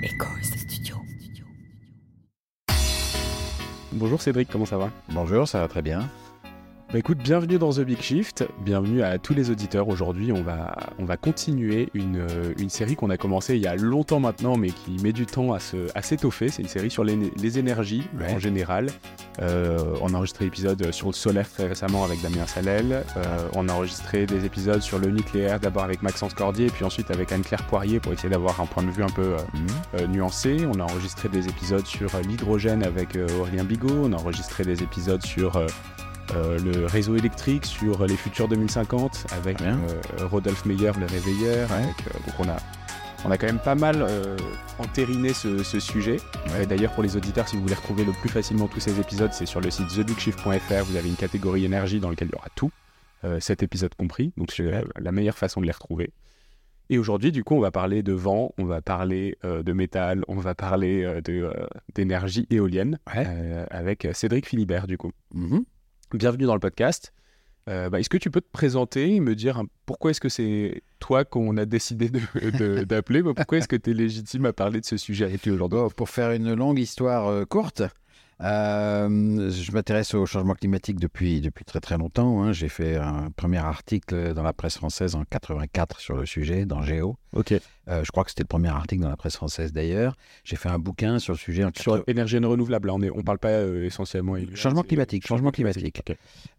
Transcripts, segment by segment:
Echoes Studio. Bonjour Cédric, comment ça va? Bonjour, ça va très bien. Bah écoute, bienvenue dans The Big Shift, bienvenue à tous les auditeurs. Aujourd'hui, on va, on va continuer une, euh, une série qu'on a commencée il y a longtemps maintenant, mais qui met du temps à, se, à s'étoffer. C'est une série sur les, les énergies Ouais. en général. Euh, on a enregistré l'épisode sur le solaire très récemment avec Damien Salel. Euh, on a enregistré des épisodes sur le nucléaire, d'abord avec Maxence Cordier, puis ensuite avec Anne-Claire Poirier pour essayer d'avoir un point de vue un peu euh, euh, nuancé. On a enregistré des épisodes sur l'hydrogène avec Aurélien Bigot. On a enregistré des épisodes sur euh, le réseau électrique, sur les futurs 2050 avec euh, Rodolphe Meyer, le réveilleur. Ouais. avec, donc on a, on a quand même pas mal euh, entériné ce, ce sujet. Ouais. D'ailleurs, pour les auditeurs, si vous voulez retrouver le plus facilement tous ces épisodes, c'est sur le site thebigshift.fr. Vous avez une catégorie énergie dans laquelle il y aura tout, cet épisode compris. Donc c'est la, la meilleure façon de les retrouver. Et aujourd'hui, du coup, on va parler de vent, on va parler euh, de métal, on va parler euh, euh, d'énergie éolienne Ouais. avec Cédric Philibert, du coup. Mhm. Bienvenue dans le podcast. Euh, bah, est-ce que tu peux te présenter et me dire hein, pourquoi est-ce que c'est toi qu'on a décidé de- de- d'appeler? Bah, Pourquoi est-ce que tu es légitime à parler de ce sujet? Avec lui aujourd'hui Bon, pour faire une longue histoire euh, courte, euh, je m'intéresse au changement climatique depuis, depuis très très longtemps. hein. J'ai fait un premier article dans la presse française en 84 sur le sujet, dans Géo. Ok. Euh, je crois que c'était le premier article dans la presse française d'ailleurs. J'ai fait un bouquin sur le sujet en Sur 80 énergie renouvelable, là, on ne on parle pas euh, essentiellement. Changement c'est- climatique, changement climatique.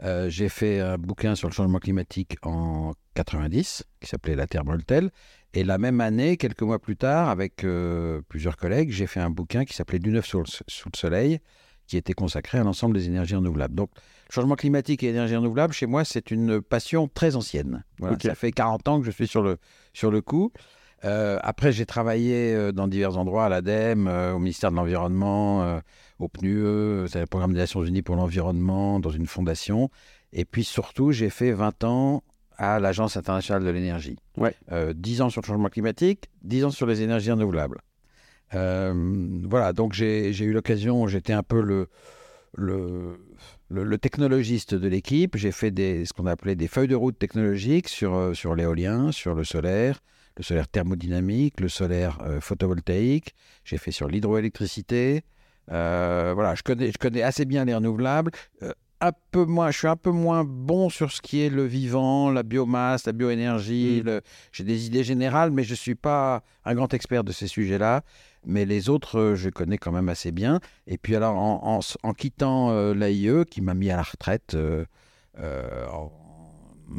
Euh, j'ai fait un bouquin sur le changement climatique en 90 qui s'appelait La Terre brûle-t-elle? Et la même année, quelques mois plus tard, avec euh, plusieurs collègues, j'ai fait un bouquin qui s'appelait Du neuf sous le, sous le soleil, qui était consacré à l'ensemble des énergies renouvelables. Donc, changement climatique et énergie renouvelable, chez moi, c'est une passion très ancienne. Voilà. Ça fait 40 ans que je suis sur le, sur le coup. Euh, après, j'ai travaillé euh, dans divers endroits, à l'ADEME, euh, au ministère de l'Environnement, euh, au PNUE, c'est le programme des Nations Unies pour l'environnement, dans une fondation. Et puis surtout, j'ai fait 20 ans à l'Agence internationale de l'énergie. Ouais. Euh, 10 ans sur le changement climatique, 10 ans sur les énergies renouvelables. Voilà, donc j'ai j'ai eu l'occasion, j'étais un peu le, le, le, le technologiste de l'équipe. J'ai fait des, ce qu'on appelait des feuilles de route technologiques sur, euh, sur l'éolien, sur le solaire, le solaire thermodynamique, le solaire euh, photovoltaïque. J'ai fait sur l'hydroélectricité. Euh, voilà, je connais, je connais assez bien les renouvelables. Euh, un peu moins, je suis un peu moins bon sur ce qui est le vivant, la biomasse, la bioénergie. Mm. le- J'ai des idées générales, mais je ne suis pas un grand expert de ces sujets-là. Mais les autres, euh, je connais quand même assez bien. Et puis alors, en, en s- en quittant euh, l'AIE, qui m'a mis à la retraite euh, euh, en,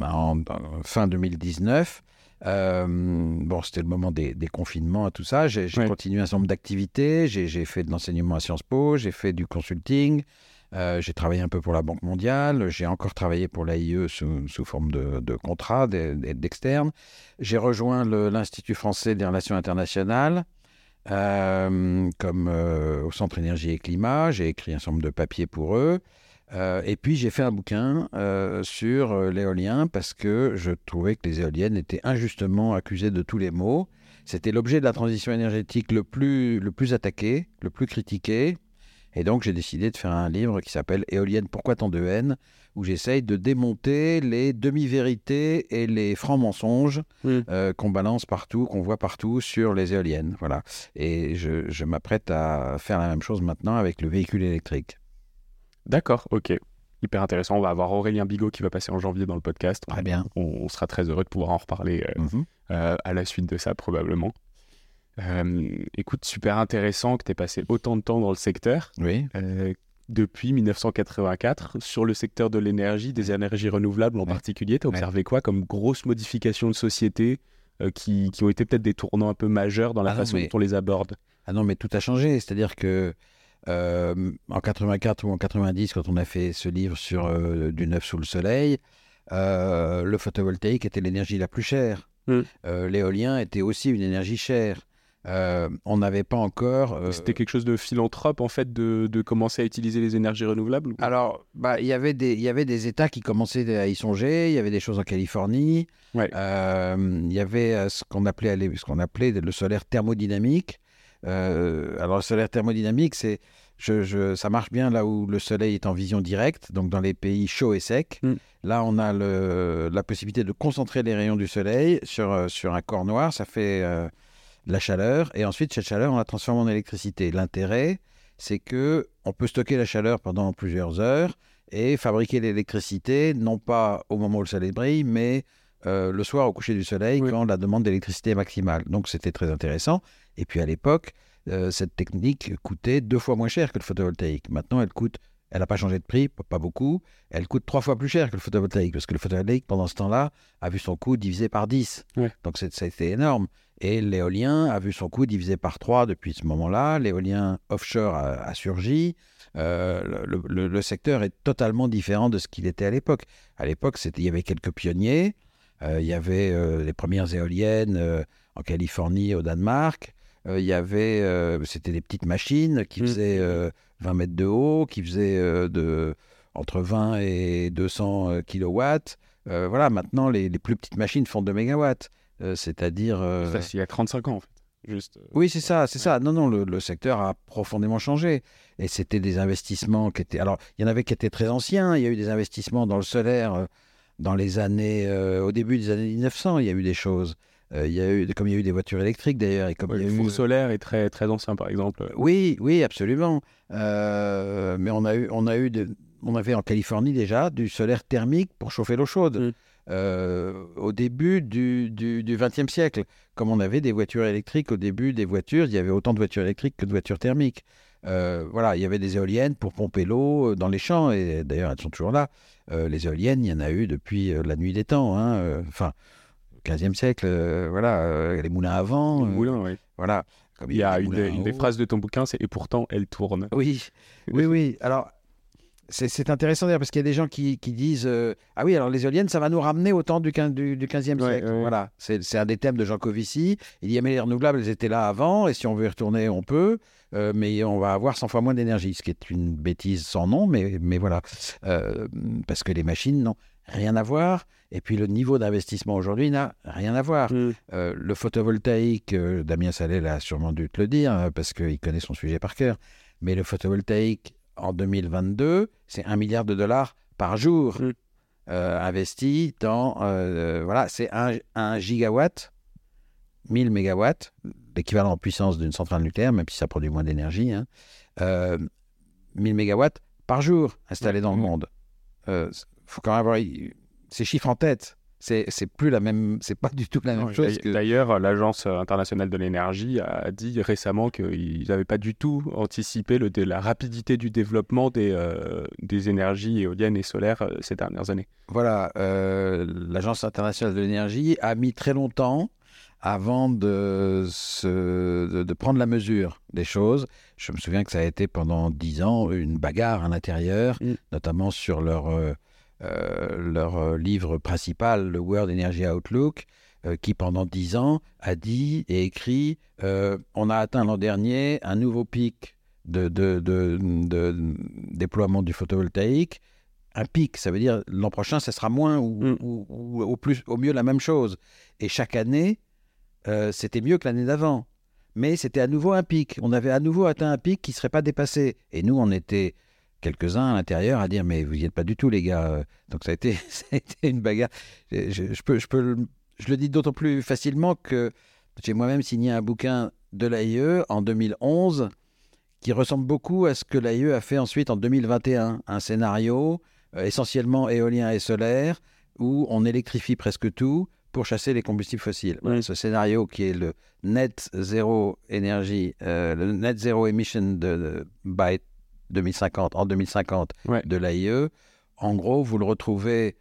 en- en fin 2019, euh, bon, c'était le moment des, des confinements et tout ça. J'ai continué un certain nombre d'activités. J'ai fait de l'enseignement à Sciences Po, j'ai fait du consulting, j'ai travaillé un peu pour la Banque mondiale, j'ai encore travaillé pour l'AIE sous, sous forme de, de contrat d'e- d'externe. J'ai rejoint l'Institut français des relations internationales. Euh, comme euh, au Centre Énergie et Climat, j'ai écrit un certain nombre de papiers pour eux. Euh, et puis j'ai fait un bouquin sur l'éolien parce que je trouvais que les éoliennes étaient injustement accusées de tous les maux. C'était l'objet de la transition énergétique le plus, le plus attaqué, le plus critiqué. Et donc j'ai décidé de faire un livre qui s'appelle Éolienne, pourquoi tant de haine où j'essaye de démonter les demi-vérités et les francs mensonges euh, qu'on balance partout, qu'on voit partout sur les éoliennes. Voilà. Et je, je m'apprête à faire la même chose maintenant avec le véhicule électrique. D'accord, ok. Hyper intéressant. On va avoir Aurélien Bigot qui va passer en janvier dans le podcast. Très bien. On, on sera très heureux de pouvoir en reparler euh, Mhm. euh, à la suite de ça, probablement. Euh, écoute, super intéressant que tu aies passé autant de temps dans le secteur. Oui. euh, depuis 1984, sur le secteur de l'énergie, des énergies renouvelables en Ouais. particulier, tu as Ouais. observé quoi comme grosses modifications de société euh, qui, qui ont été peut-être des tournants un peu majeurs dans la Ah non, façon mais- dont on les aborde? Ah non, mais tout a changé. C'est-à-dire que euh, en 84 ou en 90, quand on a fait ce livre sur euh, du neuf sous le soleil, le photovoltaïque était l'énergie la plus chère. Mm. Euh, L'éolien était aussi une énergie chère. Euh, on n'avait pas encore. euh, C'était quelque chose de philanthrope, en fait, de, de commencer à utiliser les énergies renouvelables Alors, bah, il y avait des, il y avait des États qui commençaient à y songer. Il y avait des choses en Californie. Ouais. Euh, il y avait ce qu'on appelait, ce qu'on appelait le solaire thermodynamique. Alors, le solaire thermodynamique, c'est, je, je- ça marche bien là où le soleil est en vision directe, donc dans les pays chauds et secs. Mm. Là, on a le, la possibilité de concentrer les rayons du soleil sur, sur un corps noir. Ça fait la chaleur, et ensuite cette chaleur, on la transforme en électricité. L'intérêt, c'est que on peut stocker la chaleur pendant plusieurs heures et fabriquer l'électricité, non pas au moment où le soleil brille, mais euh, le soir au coucher du soleil, quand la demande d'électricité est maximale. Donc c'était très intéressant. Et puis à l'époque, euh, cette technique coûtait deux fois moins cher que le photovoltaïque. Maintenant, elle coûte, elle n'a pas changé de prix, pas beaucoup. Elle coûte trois fois plus cher que le photovoltaïque, parce que le photovoltaïque, pendant ce temps-là, a vu son coût divisé par 10. Donc ça a été énorme. Et l'éolien a vu son coût divisé par 3 depuis ce moment-là. L'éolien offshore a, surgi. Euh, le, secteur est totalement différent de ce qu'il était à l'époque. À l'époque, il y avait quelques pionniers. Euh, il y avait euh, les premières éoliennes en Californie, au Danemark. il y avait, c'était des petites machines qui mmh. faisaient 20 mètres de haut, qui faisaient de, entre 20 et 200 kilowatts. voilà, maintenant, les, les, plus petites machines font 2 mégawatts. Euh, c'est-à-dire. Euh, il y a 35 ans, en fait. Juste, euh, oui, c'est ça, c'est ça. Non, non, le, secteur a profondément changé. Et c'était des investissements qui étaient. Alors, il y en avait qui étaient très anciens. Il y a eu des investissements dans le solaire dans les années. au début des années 1900, il y a eu des choses. il y a eu, comme il y a eu des voitures électriques d'ailleurs. Et comme il y a le eu... solaire est très, très ancien, par exemple. Oui, oui, absolument. mais on a eu, on a eu on avait en Californie déjà du solaire thermique pour chauffer l'eau chaude. Mm. Euh, au début du XXe siècle. Comme on avait des voitures électriques au début des voitures, il y avait autant de voitures électriques que de voitures thermiques. Euh, voilà, il y avait des éoliennes pour pomper l'eau euh, dans les champs, et d'ailleurs elles sont toujours là. les éoliennes, il y en a eu depuis la nuit des temps, hein, enfin, 15e siècle, voilà, les moulins avant. Les moulins, oui. Voilà. il y a une, des phrases de ton bouquin, c'est Et pourtant, elle tourne. Oui, oui, oui. Alors, c'est intéressant d'ailleurs parce qu'il y a des gens qui, disent euh, Ah oui, alors les éoliennes, ça va nous ramener au temps du, 15, du, 15e siècle. Voilà, c'est un des thèmes de Jean Covici. Il dit Mais les renouvelables, elles étaient là avant, et si on veut y retourner, on peut, euh, mais on va avoir 100 fois moins d'énergie, ce qui est une bêtise sans nom, mais, mais voilà. Euh, parce que les machines n'ont rien à voir, et puis le niveau d'investissement aujourd'hui n'a rien à voir. Mm. le photovoltaïque, Damien Salel a sûrement dû te le dire, parce qu'il connaît son sujet par cœur, mais le photovoltaïque en 2022, c'est un milliard de dollars par jour mm. euh, investi dans. Euh, voilà, c'est un, gigawatt, 1000 mégawatts, l'équivalent en puissance d'une centrale nucléaire, même si ça produit moins d'énergie. 1000 hein, euh, mégawatts par jour installés dans le mm. monde. Il faut quand même avoir ces chiffres en tête c'est plus la même, c'est pas du tout la même chose. D'ailleurs, l'Agence internationale de l'énergie a dit récemment qu'ils n'avaient pas du tout anticipé le, la rapidité du développement des, euh, des énergies éoliennes et solaires euh, ces dernières années. Voilà, euh, l'Agence internationale de l'énergie a mis très longtemps avant de, se, de, prendre la mesure des choses. Je me souviens que ça a été pendant dix ans une bagarre à l'intérieur, mm. notamment sur leur leur euh, livre principal, le World Energy Outlook, euh, qui pendant dix ans a dit et écrit on a atteint l'an dernier un nouveau pic de, déploiement du photovoltaïque. Un pic, ça veut dire l'an prochain, ce sera moins ou, mm. au, plus, au mieux la même chose. Et chaque année, c'était mieux que l'année d'avant. Mais c'était à nouveau un pic. On avait à nouveau atteint un pic qui ne serait pas dépassé. Et nous, on était quelques-uns à l'intérieur à dire mais vous n'y êtes pas du tout les gars. Donc ça a été, ça a été une bagarre. Je, peux, je, peux, je le dis d'autant plus facilement que j'ai moi-même signé un bouquin de l'AIE en 2011 qui ressemble beaucoup à ce que l'AIE a fait ensuite en 2021. Un scénario euh, essentiellement éolien et solaire où on électrifie presque tout pour chasser les combustibles fossiles. Ce scénario qui est le net zéro énergie, euh, le net zéro emission de, de, by 2050, en 2050 de l'AIE. En gros, vous le retrouvez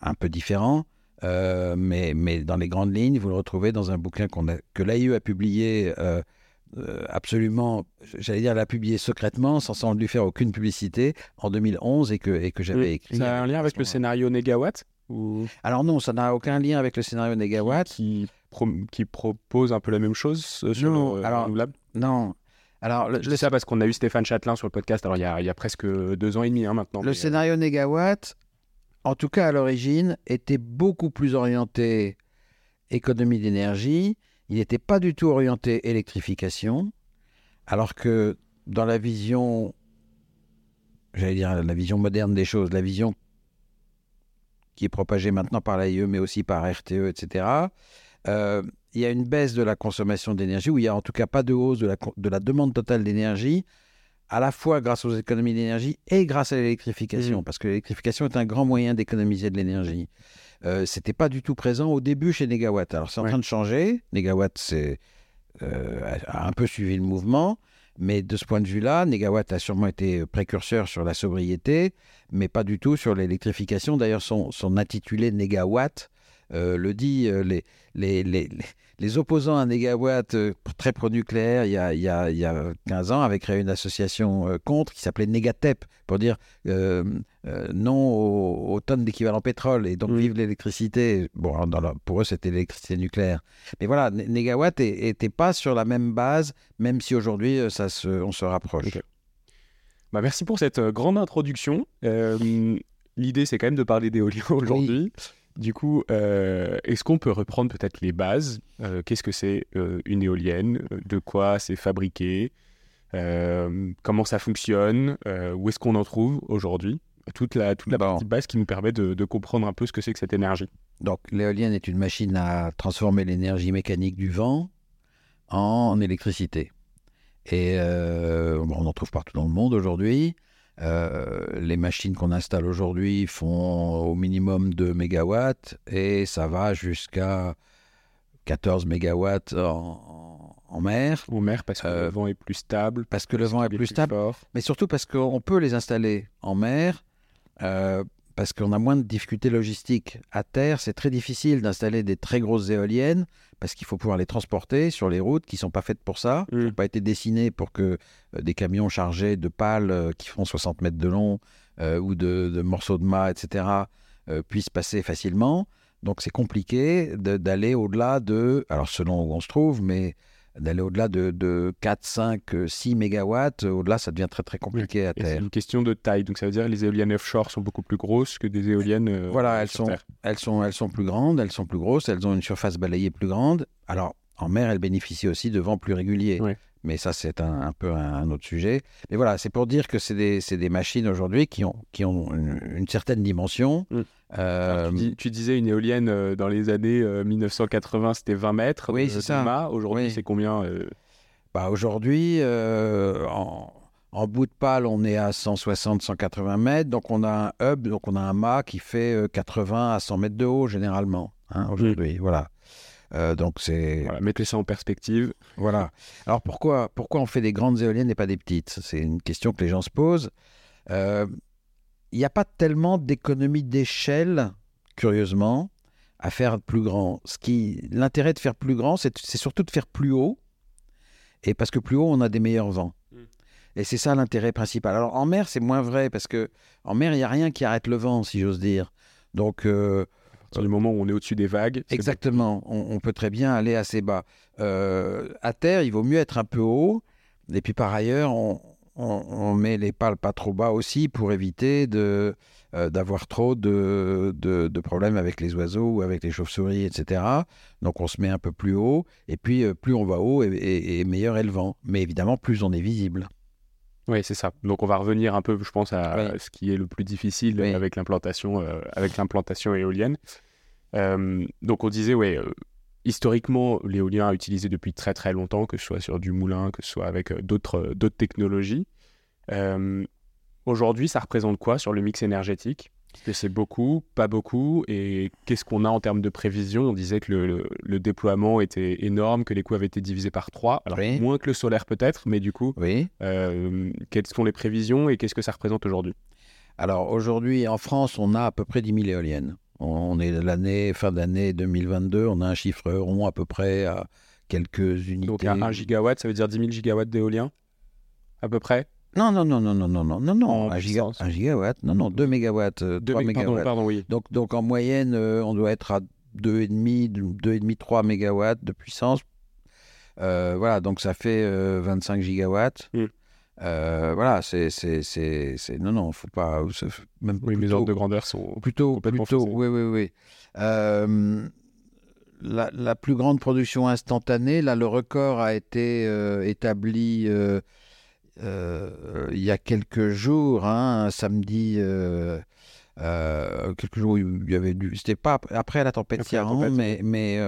un peu différent, euh, mais, mais dans les grandes lignes, vous le retrouvez dans un bouquin a, que l'AIE a publié euh, euh, absolument, j'allais dire, l'a publié secrètement, sans, lui faire aucune publicité, en 2011 et que, et que j'avais écrit. Ça a un lien avec le scénario Negawatt ou... Alors non, ça n'a aucun lien avec le scénario Negawatt. Qui, qui propose un peu la même chose sur non, le alors, Non, alors, je dis ça parce qu'on a eu Stéphane Châtelain sur le podcast, alors il y a, il y a presque deux ans et demi hein, maintenant. Le scénario Negawatt, en tout cas à l'origine, était beaucoup plus orienté économie d'énergie. Il n'était pas du tout orienté électrification, alors que dans la vision, j'allais dire la vision moderne des choses, la vision qui est propagée maintenant par l'AIE, mais aussi par RTE, etc., euh, il y a une baisse de la consommation d'énergie, ou il y a en tout cas pas de hausse de la, de la demande totale d'énergie, à la fois grâce aux économies d'énergie et grâce à l'électrification, Mhm. parce que l'électrification est un grand moyen d'économiser de l'énergie. Euh, C'était pas du tout présent au début chez Negawatt. Alors c'est en Ouais. train de changer. Negawatt c'est, euh, a un peu suivi le mouvement, mais de ce point de vue-là, Negawatt a sûrement été précurseur sur la sobriété, mais pas du tout sur l'électrification. D'ailleurs, son, son intitulé Negawatt euh, le dit. euh, les, les, les, les- opposants à Negawatt, euh, très pro-nucléaire, il y, a, il, il y a 15 ans, avaient créé une association contre qui s'appelait Negatep, pour dire euh, euh, non aux, aux tonnes d'équivalent pétrole et donc Mm. vive l'électricité. Bon, dans leur- pour eux, c'était l'électricité nucléaire. Mais voilà, N- Negawatt n'était pas sur la même base, même si aujourd'hui, ça se, on se rapproche. Bah, merci pour cette grande introduction. Euh, L'idée, c'est quand même de parler d'éolien aujourd'hui. Du coup, euh, est-ce qu'on peut reprendre peut-être les bases Euh, Qu'est-ce que c'est euh, une éolienne De quoi c'est fabriqué Comment ça fonctionne Où est-ce qu'on en trouve aujourd'hui? Toute la, toute la Bon. partie base qui nous permet de, de comprendre un peu ce que c'est que cette énergie. Donc, l'éolienne est une machine à transformer l'énergie mécanique du vent en électricité. Et bon, on en trouve partout dans le monde aujourd'hui. Euh, les machines qu'on installe aujourd'hui font au minimum 2 mégawatts et ça va jusqu'à 14 mégawatts en, en mer En mer, parce que Euh, le vent est plus stable. parce que le vent est plus stable fort. mais surtout parce qu'on peut les installer en mer, euh, parce qu'on a moins de difficultés logistiques. À terre, c'est très difficile d'installer des très grosses éoliennes, parce qu'il faut pouvoir les transporter sur les routes qui ne sont pas faites pour ça, qui Mm. n'ont pas été dessinées pour que euh, des camions chargés de pales euh, qui font 60 mètres de long euh, ou de, de morceaux de mât, etc., euh, puissent passer facilement. Donc c'est compliqué d'aller au-delà de, alors selon où on se trouve, mais d'aller au-delà de, de 4, 5, 6 mégawatts, euh, au-delà ça devient très très compliqué à Et c'est terre. une question de taille. Donc ça veut dire que les éoliennes offshore sont beaucoup plus grosses que des éoliennes. euh, Voilà, elles sur sont, Terre. elles, sont, elles sont plus grandes, elles sont plus grosses, elles ont une surface balayée plus grande. Alors en mer, elles bénéficient aussi de vents plus réguliers. Ouais. Mais ça, c'est un, un peu un, un autre sujet. Mais voilà, c'est pour dire que c'est des, machines aujourd'hui qui ont, qui ont une, une certaine dimension. Mm. Euh, tu, dis- tu disais une éolienne euh, dans les années euh, 1980, c'était 20 mètres. Oui, c'est ça. Aujourd'hui, Oui. c'est combien euh, Bah aujourd'hui, euh, en, en bout de pale, on est à 160-180 mètres. Donc on a un hub, donc on a un mât qui fait euh, 80 à 100 mètres de haut généralement. hein, aujourd'hui, voilà. Euh, donc c'est voilà, Mettez ça en perspective. voilà. Alors pourquoi pourquoi on fait des grandes éoliennes et pas des petites? C'est une question que les gens se posent. Euh, Il n'y a pas tellement d'économie d'échelle, curieusement, à faire plus grand. Ce qui l'intérêt de faire plus grand, c'est c'est surtout de faire plus haut. Et parce que plus haut, on a des meilleurs vents. Mm. Et c'est ça l'intérêt principal. Alors en mer, c'est moins vrai parce que en mer, il n'y a rien qui arrête le vent, si j'ose dire. Donc euh, partir du moment où on est au-dessus des vagues. Exactement, on, peut très bien aller assez bas. Euh, à terre, il vaut mieux être un peu haut. Et puis par ailleurs, on, met les pales pas trop bas aussi pour éviter de, euh, d'avoir trop de, problèmes avec les oiseaux ou avec les chauves-souris, etc. Donc on se met un peu plus haut. Et puis euh, plus on va haut et meilleur est le vent. Mais évidemment, plus on est visible. Oui, c'est ça. Donc on va revenir un peu, je pense, à Oui. ce qui est le plus difficile Oui. avec l'implantation, euh, avec l'implantation éolienne. Euh, donc on disait, ouais, euh, historiquement, l'éolien a utilisé depuis très très longtemps, que ce soit sur du moulin, que ce soit avec d'autres d'autres technologies. Aujourd'hui, ça représente quoi sur le mix énergétique? C'est beaucoup, pas beaucoup Et qu'est-ce qu'on a en termes de prévision? On disait que le, le- le déploiement était énorme, que les coûts avaient été divisés par trois. Alors, Oui. moins que le solaire peut-être, mais du coup, Oui. euh, quelles sont les prévisions et qu'est-ce que ça représente aujourd'hui? Alors aujourd'hui, en France, on a à peu près 10 000 éoliennes. On est l'année, fin d'année 2022, on a un chiffre rond à peu près à quelques unités. Donc un 1 gigawatt, ça veut dire 10 000 gigawatts d'éolien À peu près? Non, non, non, non, non, non, non, non, non, En un, giga- puissance. un gigawatt, non, non, 2 mégawatts, euh, 2 3 Pardon, mégawatts. pardon, oui. Donc, donc en moyenne, euh, on doit être à 2,5, 2,5, 3 mégawatts de puissance. Euh, voilà, donc ça fait euh, 25 gigawatts. Mm. Euh, voilà, c'est, c'est, c'est, c'est- non, non, faut pas, c'est- même Oui, mes plutôt- ordres de grandeur sont... Plutôt, Complètement plutôt, faussé. oui, oui, oui. Euh, la, la plus grande production instantanée, là, le record a été euh, établi euh, il y a quelques jours, hein, un samedi. euh, euh, quelques jours où il y avait du. C'était pas ap- après la tempête Ciaran, mais, mais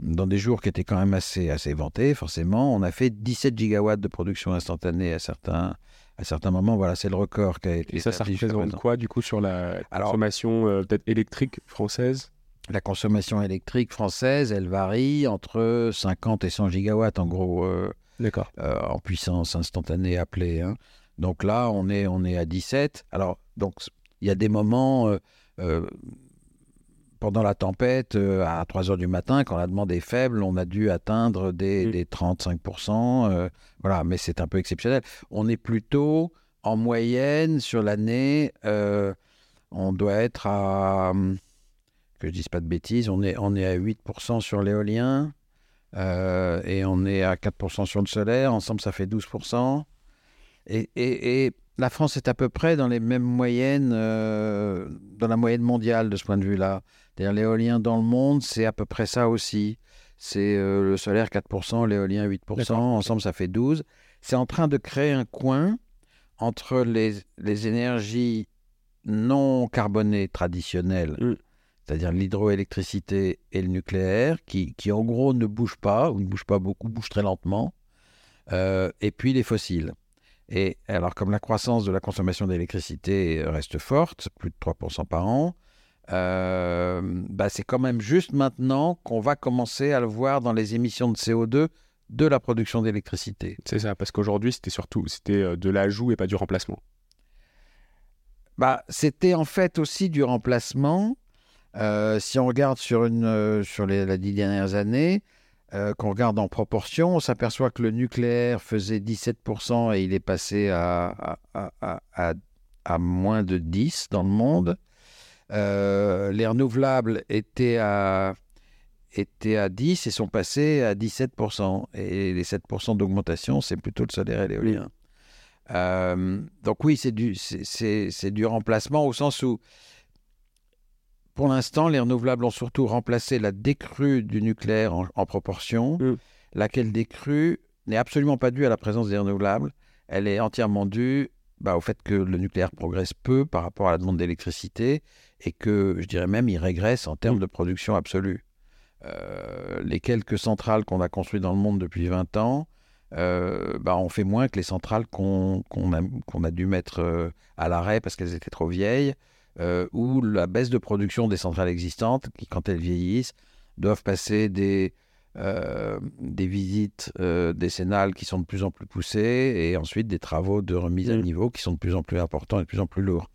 dans des jours qui étaient quand même assez, assez vantés, forcément, on a fait 17 gigawatts de production instantanée à certains, à certains moments. Voilà, c'est le record qui a été Et ça, ça représente présent. quoi, du coup, sur la consommation peut-être électrique française? La consommation électrique française, elle varie entre 50 et 100 gigawatts, en gros, euh, D'accord. euh, en puissance instantanée appelée. hein. Donc là, on est, on est à 17. Alors, donc, il y a des moments, euh, euh, pendant la tempête, euh, à 3 heures du matin, quand la demande est faible, on a dû atteindre des, Mm. des 35%. euh, voilà, mais c'est un peu exceptionnel. On est plutôt, en moyenne, sur l'année, euh, on doit être à, hum, que je dise pas de bêtises, on est, on est à 8% sur l'éolien. Euh, et on est à 4% sur le solaire. Ensemble, ça fait 12%. Et, et- et la France est à peu près dans les mêmes moyennes, euh, dans la moyenne mondiale de ce point de vue-là. C'est-à-dire l'éolien dans le monde, c'est à peu près ça aussi. C'est euh, le solaire 4%, l'éolien 8%, D'accord. ensemble ça fait 12%. C'est en train de créer un coin entre les, les énergies non carbonées traditionnelles, Mm. C'est-à-dire l'hydroélectricité et le nucléaire, qui, qui en gros ne bougent pas, ou ne bougent pas beaucoup, bougent très lentement, euh, et puis les fossiles. Et alors, comme la croissance de la consommation d'électricité reste forte, plus de 3% par an, euh, bah, c'est quand même juste maintenant qu'on va commencer à le voir dans les émissions de CO2 de la production d'électricité. C'est ça, parce qu'aujourd'hui, c'était surtout c'était euh, de l'ajout et pas du remplacement. Bah, c'était en fait aussi du remplacement. Euh, si on regarde sur, euh, les, dix dernières années, euh, qu'on regarde en proportion, on s'aperçoit que le nucléaire faisait 17% et il est passé à, moins de 10 dans le monde. Les renouvelables étaient à, étaient à 10 et sont passés à 17%. Et les 7% d'augmentation, c'est plutôt le solaire et l'éolien. Donc oui, c'est du remplacement au sens où, pour l'instant, les renouvelables ont surtout remplacé la décrue du nucléaire en, en proportion, Mm. laquelle décrue n'est absolument pas due à la présence des renouvelables. Elle est entièrement due bah, au fait que le nucléaire progresse peu par rapport à la demande d'électricité et que, je dirais même, il régresse en termes Mm. de production absolue. Euh, les quelques centrales qu'on a construites dans le monde depuis 20 ans, euh, bah, on fait moins que les centrales qu'on qu'on a, qu'on a dû mettre euh, à l'arrêt parce qu'elles étaient trop vieilles, euh, ou la baisse de production des centrales existantes qui, quand elles vieillissent, doivent passer des, euh, des visites euh, décennales qui sont de plus en plus poussées et ensuite des travaux de remise à Mm. niveau qui sont de plus en plus importants et de plus en plus lourds.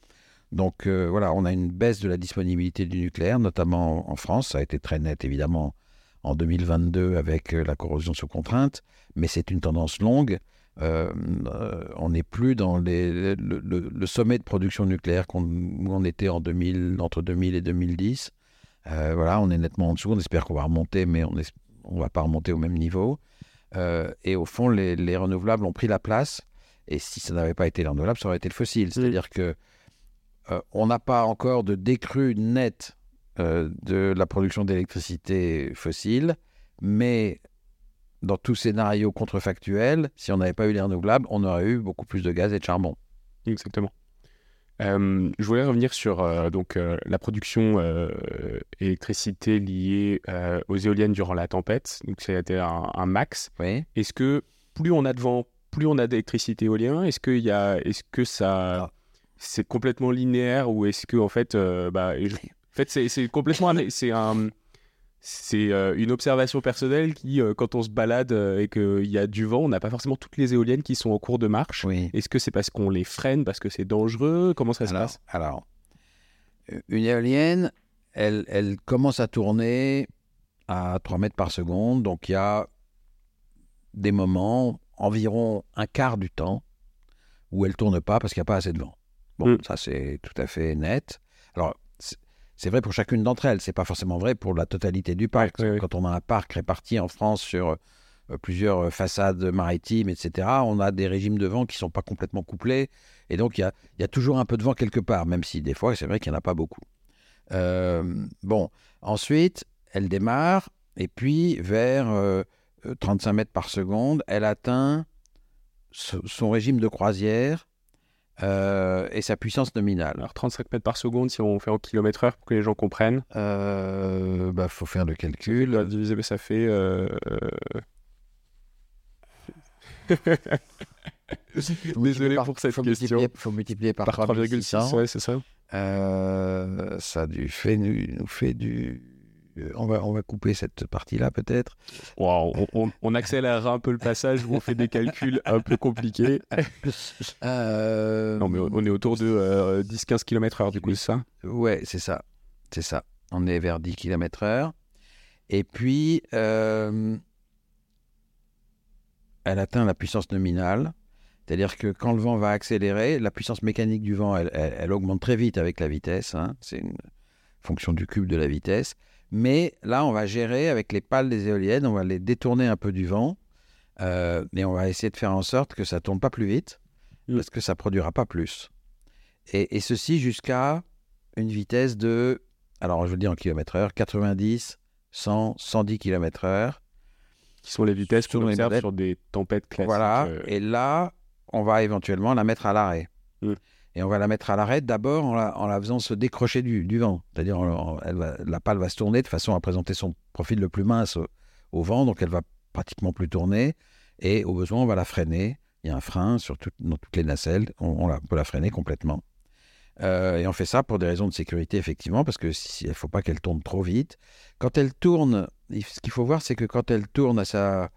Donc euh, voilà, on a une baisse de la disponibilité du nucléaire, notamment en France. Ça a été très net évidemment en 2022 avec la corrosion sous contrainte, mais c'est une tendance longue. Euh, euh, on n'est plus dans les- le, le- le sommet de production nucléaire qu'on, on était en 2000, entre 2000 et 2010. Euh, voilà, on est nettement en dessous. On espère qu'on va remonter, mais on ne va pas remonter au même niveau. Euh, et au fond, les, les renouvelables ont pris la place. Et si ça n'avait pas été les renouvelables, ça aurait été le fossile. C'est-à-dire que on n'a pas encore de décrue nette de la production d'électricité fossile, mais dans tout scénario contrefactuel, si on n'avait pas eu les renouvelables, on aurait eu beaucoup plus de gaz et de charbon. Exactement. Euh, je voulais revenir sur euh, donc, euh, la production électricité liée aux éoliennes durant la tempête. Donc, ça a été un, un max. Oui. Est-ce que plus on a de vent, plus on a d'électricité éolien? Est-ce qu'il y a, est-ce que ça, c'est complètement linéaire ou est-ce que en fait, bah, je- en fait, c'est, complètement, c'est un, c'est euh, une observation personnelle qui, euh, quand on se balade euh, et qu'il y a du vent, on n'a pas forcément toutes les éoliennes qui sont en cours de marche. Oui. Est-ce que c'est parce qu'on les freine, parce que c'est dangereux? Comment ça se Alors, passe? alors, une éolienne, elle, elle commence à tourner à 3 mètres par seconde. Donc, il y a des moments, environ un quart du temps, où elle tourne pas parce qu'il n'y a pas assez de vent. Bon, Mm. ça, c'est tout à fait net. Alors, c'est- vrai pour chacune d'entre elles. C'est pas forcément vrai pour la totalité du parc. Oui. Quand on a un parc réparti en France sur euh, plusieurs façades maritimes, etc., on a des régimes de vent qui sont pas complètement couplés. Et donc, il y a, y a toujours un peu de vent quelque part, même si des fois, c'est vrai qu'il n'y en a pas beaucoup. Euh, bon, ensuite, elle démarre, et puis vers euh, euh, 35 mètres par seconde, elle atteint so- son régime de croisière euh, et sa puissance nominale. Alors 35 mètres par seconde, si on fait en kilomètre heure pour que les gens comprennent. Il euh, bah, faut faire le calcul. Diviser, ça fait. Euh... Désolé pour cette faut question. Il faut multiplier par, par 3,6. Ouais, c'est ça. Ça du fait, nous fait du on va, on va couper cette partie-là peut-être. Wow, on, on, accélérera un peu le passage où on fait des calculs un peu compliqués. Euh, non, mais on est autour de 10-15 euh, km h du coup, c'est ça? Ouais, c'est ça. C'est ça. On est vers 10 km h Et puis, elle atteint la puissance nominale. C'est-à-dire que quand le vent va accélérer, la puissance mécanique du vent, elle, augmente très vite avec la vitesse. Hein. C'est une fonction du cube de la vitesse. Mais là, on va gérer avec les pales des éoliennes, on va les détourner un peu du vent, euh, et on va essayer de faire en sorte que ça tourne pas plus vite, mm. parce que ça produira pas plus. Et, ceci jusqu'à une vitesse de, alors je veux dire en kilomètre heure, 90, 100, 110 km heure. Qui sont les vitesses qu'on observe sur des tempêtes classiques. Voilà, euh. et là, on va éventuellement la mettre à l'arrêt. Mm. Et on va la mettre à l'arrêt d'abord en la, faisant se décrocher du, vent. C'est-à-dire, la pale va se tourner de façon à présenter son profil le plus mince au, vent, donc elle va pratiquement plus tourner. Et au besoin, on va la freiner. Il y a un frein sur dans toutes les nacelles. On, peut la freiner complètement. Euh, et on fait ça pour des raisons de sécurité, effectivement, parce qu'il ne faut pas qu'elle tourne trop vite. Quand elle tourne, ce qu'il faut voir, c'est que quand elle tourne à sa,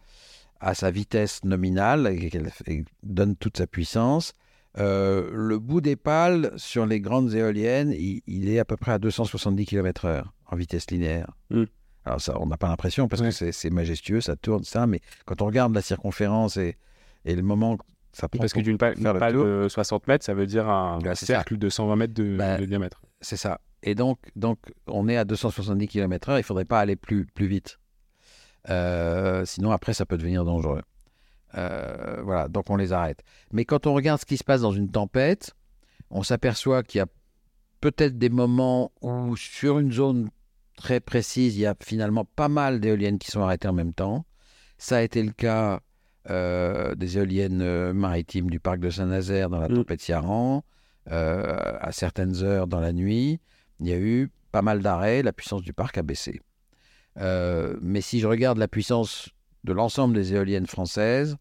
à sa vitesse nominale et qu'elle donne toute sa puissance, euh, le bout des pales sur les grandes éoliennes, il, est à peu près à 270 km/h en vitesse linéaire. Hmm. Alors ça, on n'a pas l'impression parce que c'est majestueux, ça tourne, ça, mais quand on regarde la circonférence et, et le moment ça prend Parce que d'une pale, de 60 mètres, ça veut dire un cercle de 120 mètres bah, de, diamètre. C'est ça. Et donc, donc, on est à 270 km/h, il ne faudrait pas aller plus, plus vite. Euh, sinon, après, ça peut devenir dangereux. Euh, voilà, donc on les arrête. Mais quand on regarde ce qui se passe dans une tempête, on s'aperçoit qu'il y a peut-être des moments où sur une zone très précise, il y a finalement pas mal d'éoliennes qui sont arrêtées en même temps. Ça a été le cas euh, des éoliennes euh, maritimes du parc de Saint-Nazaire dans la mm. tempête Yaran. à certaines heures dans la nuit, il y a eu pas mal d'arrêts, la puissance du parc a baissé. mais si je regarde la puissance de l'ensemble des éoliennes françaises,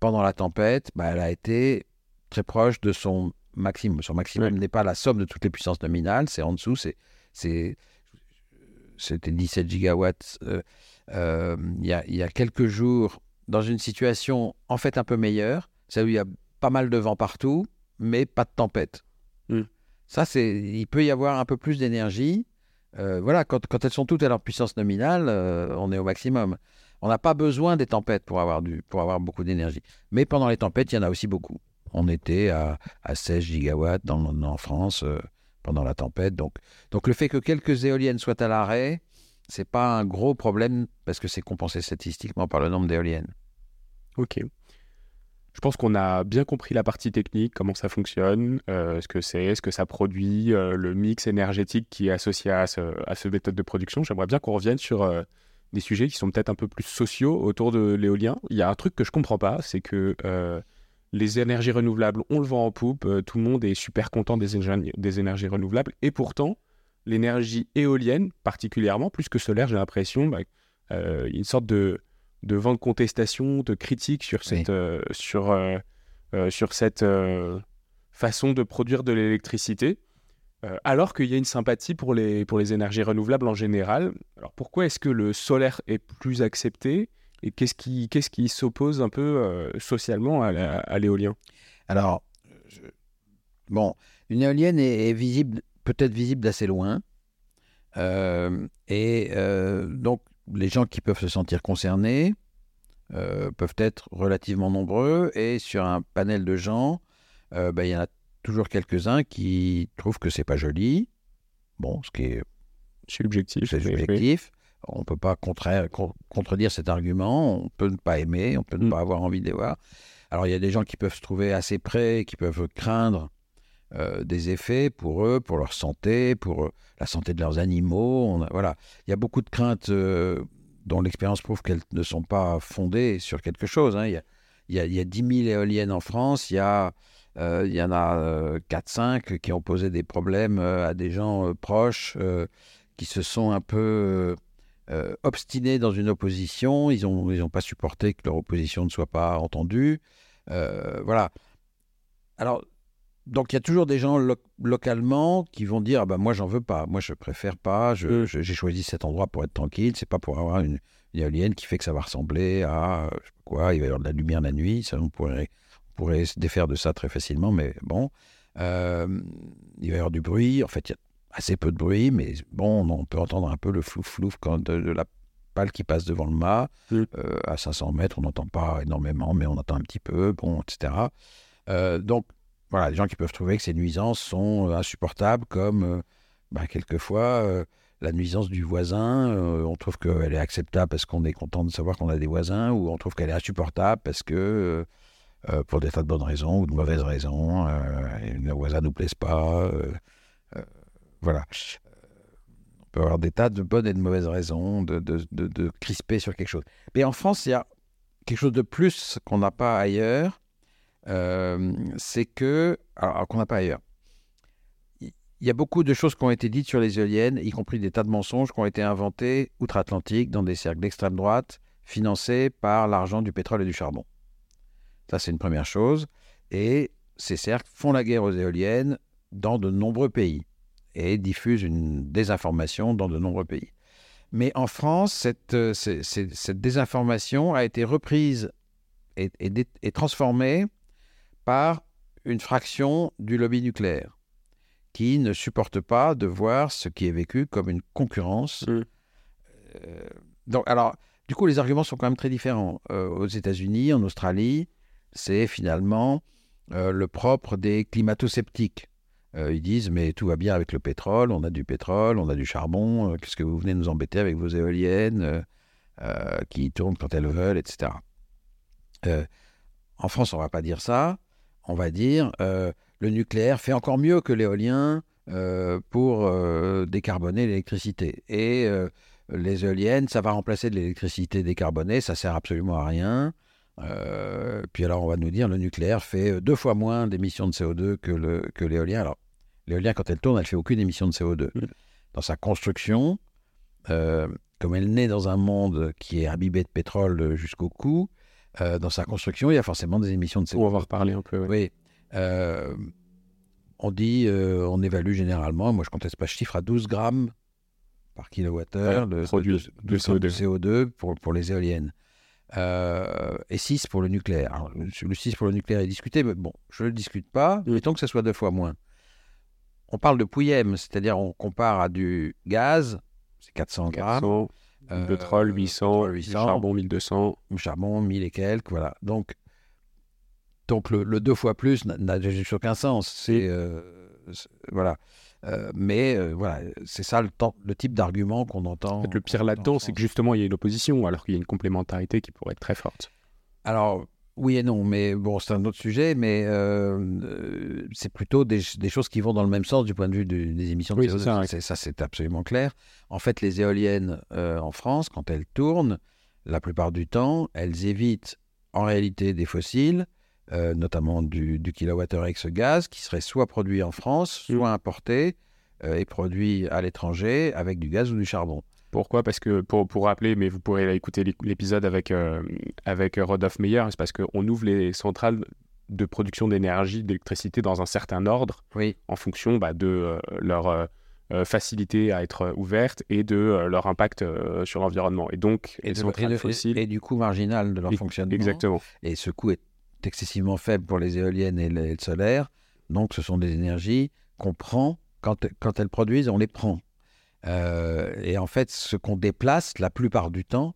pendant la tempête, bah, elle a été très proche de son maximum. Son maximum n'est pas la somme de toutes les puissances nominales, c'est en dessous, c'est, c'était 17 gigawatts euh, euh, il, y a, quelques jours, dans une situation en fait un peu meilleure, c'est où il y a pas mal de vent partout, mais pas de tempête. Mm. Ça, c'est, il peut y avoir un peu plus d'énergie. Euh, voilà, quand, quand, elles sont toutes à leur puissance nominale, on est au maximum. On n'a pas besoin des tempêtes pour avoir, pour avoir beaucoup d'énergie. Mais pendant les tempêtes, il y en a aussi beaucoup. On était à, 16 gigawatts en France euh, pendant la tempête. Donc, le fait que quelques éoliennes soient à l'arrêt, c'est pas un gros problème parce que c'est compensé statistiquement par le nombre d'éoliennes. Ok. Je pense qu'on a bien compris la partie technique, comment ça fonctionne, euh, ce que c'est, ce que ça produit, euh, le mix énergétique qui est associé à ce méthode de production. J'aimerais bien qu'on revienne sur des sujets qui sont peut-être un peu plus sociaux autour de l'éolien. Il y a un truc que je comprends pas, c'est que euh, les énergies renouvelables, on le vend en poupe, euh, tout le monde est super content des, des énergies renouvelables, et pourtant, l'énergie éolienne, particulièrement, plus que solaire, j'ai l'impression, bah, euh, une sorte de, de vent de contestation, de critique sur cette, sur, sur cette façon de produire de l'électricité. Euh, alors qu'il y a une sympathie pour les, pour les énergies renouvelables en général. Alors pourquoi est-ce que le solaire est plus accepté et qu'est-ce qui, qu'est-ce qui s'oppose un peu euh, socialement à, l'éolien? Alors, bon, une éolienne est, visible, peut-être visible d'assez loin. Euh, et donc, les gens qui peuvent se sentir concernés peuvent être relativement nombreux. Et sur un panel de gens, ben, il y en a toujours quelques-uns qui trouvent que c'est pas joli. Bon, ce qui est subjectif. C'est subjectif. On ne peut pas contredire cet argument. On peut ne pas aimer, on peut ne mm. pas avoir envie de les voir. Alors, il y a des gens qui peuvent se trouver assez près, qui peuvent craindre euh, des effets pour eux, pour leur santé, pour euh, la santé de leurs animaux. voilà. Il y a beaucoup de craintes euh, dont l'expérience prouve qu'elles ne sont pas fondées sur quelque chose. Hein. Il, il y a, il y a 10 000 éoliennes en France, il y, a, euh, il y en a 4-5 qui ont posé des problèmes à des gens proches qui se sont un peu obstinés dans une opposition. Ils n'ont ils ont pas supporté que leur opposition ne soit pas entendue. voilà. Alors, donc il y a toujours des gens localement qui vont dire ah ben moi j'en veux pas, moi je préfère pas, j'ai je, choisi cet endroit pour être tranquille, c'est pas pour avoir une, éolienne qui fait que ça va ressembler à je sais pas quoi, il va y avoir de la lumière la nuit, ça on pourrait, pourrait se défaire de ça très facilement, mais bon, euh, il va y avoir du bruit, en fait il y a assez peu de bruit, mais bon on peut entendre un peu le flouf flouf quand de, la pale qui passe devant le mât, euh, à 500 mètres on n'entend pas énormément, mais on entend un petit peu, bon etc. Euh, donc voilà, des gens qui peuvent trouver que ces nuisances sont euh, insupportables, comme euh, bah, quelquefois euh, la nuisance du voisin. on trouve qu'elle est acceptable parce qu'on est content de savoir qu'on a des voisins, ou on trouve qu'elle est insupportable parce que, pour des tas de bonnes raisons ou de mauvaises raisons, le voisin ne nous plaise pas. voilà. On peut avoir des tas de bonnes et de mauvaises raisons de, de, de crisper sur quelque chose. Mais en France, il y a quelque chose de plus qu'on n'a pas ailleurs euh, c'est que, alors, qu'on n'a pas ailleurs, il y a beaucoup de choses qui ont été dites sur les éoliennes, y compris des tas de mensonges qui ont été inventés outre-Atlantique dans des cercles d'extrême droite, financés par l'argent du pétrole et du charbon. Ça, c'est une première chose. Et ces cercles font la guerre aux éoliennes dans de nombreux pays et diffusent une désinformation dans de nombreux pays. Mais en France, cette, euh, désinformation a été reprise et transformée par une fraction du lobby nucléaire qui ne supporte pas de voir ce qui est vécu comme une concurrence. Mmh. Euh, donc, alors, du coup, les arguments sont quand même très différents. Euh, aux États-Unis, en Australie, c'est finalement euh, le propre des climato-sceptiques. ils disent, mais tout va bien avec le pétrole, on a du pétrole, on a du charbon, qu'est-ce que vous venez nous embêter avec vos éoliennes qui tournent quand elles veulent, etc. en France, on ne va pas dire ça on va dire, le nucléaire fait encore mieux que l'éolien euh, pour euh, décarboner l'électricité. Et les éoliennes, ça va remplacer de l'électricité décarbonée, ça sert absolument à rien. puis alors on va nous dire le nucléaire fait deux fois moins d'émissions de CO2 que, l'éolien. alors l'éolien quand elle tourne, elle fait aucune émission de CO2. Dans sa construction, comme elle naît dans un monde qui est imbibé de pétrole jusqu'au cou, euh, dans sa construction, il y a forcément des émissions de CO2. On va reparler un peu. Oui. Euh, on dit, euh, on évalue généralement, moi je conteste pas ce chiffre, à 12 grammes par kilowattheure de, de, CO2, pour, pour, les éoliennes. et 6 pour le nucléaire. le 6 pour le nucléaire est discuté, mais bon, je ne le discute pas. Mettons que ce soit deux fois moins. On parle de pouillem, c'est-à-dire on compare à du gaz, c'est 400 grammes. Euh, pétrole 800, 800, charbon 1200. Charbon 1000 et quelques, voilà. Donc, donc le, deux fois plus n'a aucun sens. C'est euh, voilà. Euh, mais voilà, c'est ça le, le type d'argument qu'on entend. le pire là-dedans, c'est que justement, il y a une opposition, alors qu'il y a une complémentarité qui pourrait être très forte. Alors, oui et non, mais bon, c'est un autre sujet, mais euh, euh, c'est plutôt des, choses qui vont dans le même sens du point de vue des émissions de CO2. Ça, c'est absolument clair. En fait, les éoliennes euh, en France, quand elles tournent, la plupart du temps, elles évitent en réalité des fossiles, notamment du, du kilowattheure ex-gaz, qui serait soit produit en France, mm. soit importé et produit à l'étranger avec du gaz ou du charbon. Pourquoi? Parce que, pour, pour rappeler, mais vous pourrez écouter l'épisode avec, euh, avec Rodolphe Meyer, c'est parce qu'on ouvre les centrales de production d'énergie, d'électricité dans un certain ordre, oui. en fonction bah, de euh, leur euh, facilité à être ouvertes et de leur impact sur l'environnement. Et donc, et, centrales fossiles... et, du coût marginal de leur fonctionnement. Exactement. Et ce coût est excessivement faible pour les éoliennes et le, solaire. Donc, ce sont des énergies qu'on prend quand, quand elles produisent, on les prend. Euh, et en fait, ce qu'on déplace la plupart du temps,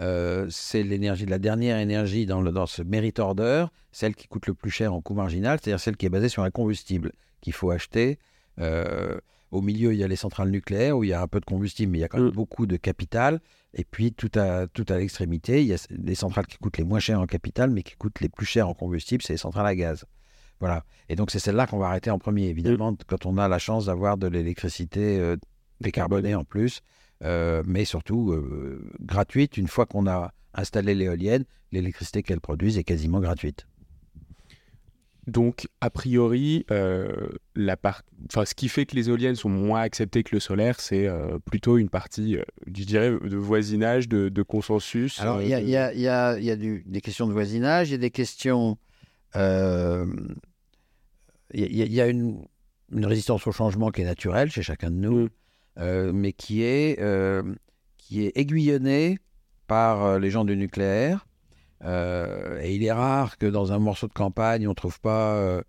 euh, c'est l'énergie, la dernière énergie dans, le, dans ce merit order, celle qui coûte le plus cher en coût marginal, c'est-à-dire celle qui est basée sur un combustible qu'il faut acheter. Euh, au milieu, il y a les centrales nucléaires où il y a un peu de combustible, mais il y a quand même mm. beaucoup de capital. Et puis, tout à, tout à l'extrémité, il y a les centrales qui coûtent les moins chères en capital, mais qui coûtent les plus chères en combustible, c'est les centrales à gaz. Voilà. Et donc, c'est celle-là qu'on va arrêter en premier, évidemment, mm. quand on a la chance d'avoir de l'électricité décarbonée en plus, euh, mais surtout euh, gratuite une fois qu'on a installer l'éolienne, l'électricité qu'elle produise est quasiment gratuite. Donc, a priori, euh, la part... enfin, ce qui fait que les éoliennes sont moins acceptées que le solaire, c'est euh, plutôt une partie, euh, je dirais, de voisinage, de, de consensus. Alors, il y a, y a- y a- y a du- des questions de voisinage, il y a des questions. Il y a- une, une résistance au changement qui est naturelle chez chacun de nous, Mm. mais qui est, qui est aiguillonnée par les gens du nucléaire. Euh, et il est rare que dans un morceau de campagne, on ne trouve pas euh,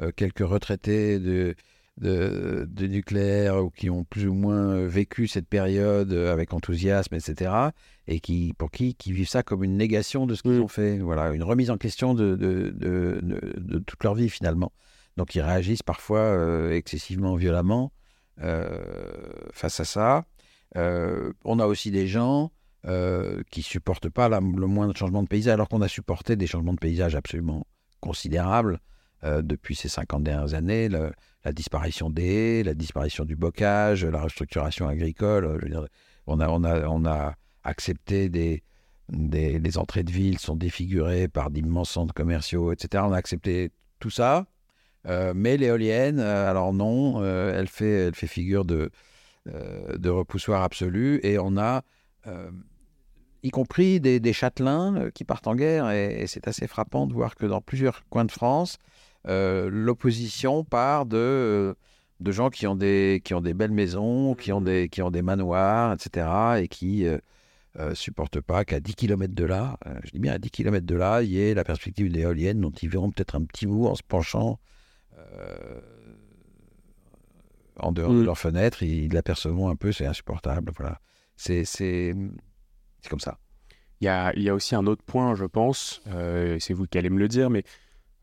euh, quelques retraités de, de, de nucléaire ou qui ont plus ou moins vécu cette période avec enthousiasme, etc. Et qui, pour qui, qui vivent ça comme une négation de ce qu'ils ont fait. Voilà, une remise en question de, toute leur vie finalement. Donc ils réagissent parfois euh, excessivement violemment face à ça. On a aussi des gens euh, qui supportent pas le moindre changement de paysage, alors qu'on a supporté des changements de paysage absolument considérables euh, depuis ces 50 dernières années. La disparition des haies, la disparition du bocage, la restructuration agricole. euh, on, a, accepté des, les entrées de ville sont défigurées par d'immenses centres commerciaux, etc. On a accepté tout ça. Euh, mais l'éolienne, alors non, elle, fait, figure de, de repoussoir absolu. Et on a, y compris des, des châtelains euh, qui partent en guerre. Et, et c'est assez frappant de voir que dans plusieurs coins de France, euh, l'opposition part de, euh, de gens qui ont, des, qui ont des belles maisons, qui ont des, qui ont des manoirs, etc. Et qui ne supportent pas qu'à 10 km de là, euh, je dis bien à 10 km de là, il y ait la perspective d'une éolienne dont ils verront peut-être un petit bout en se penchant euh, en dehors de Mm. leur fenêtre, ils l'apercevront un peu, c'est insupportable. Voilà. C'est c'est- comme ça. Il y a, il y a aussi un autre point, je pense, euh, c'est vous qui allez me le dire, mais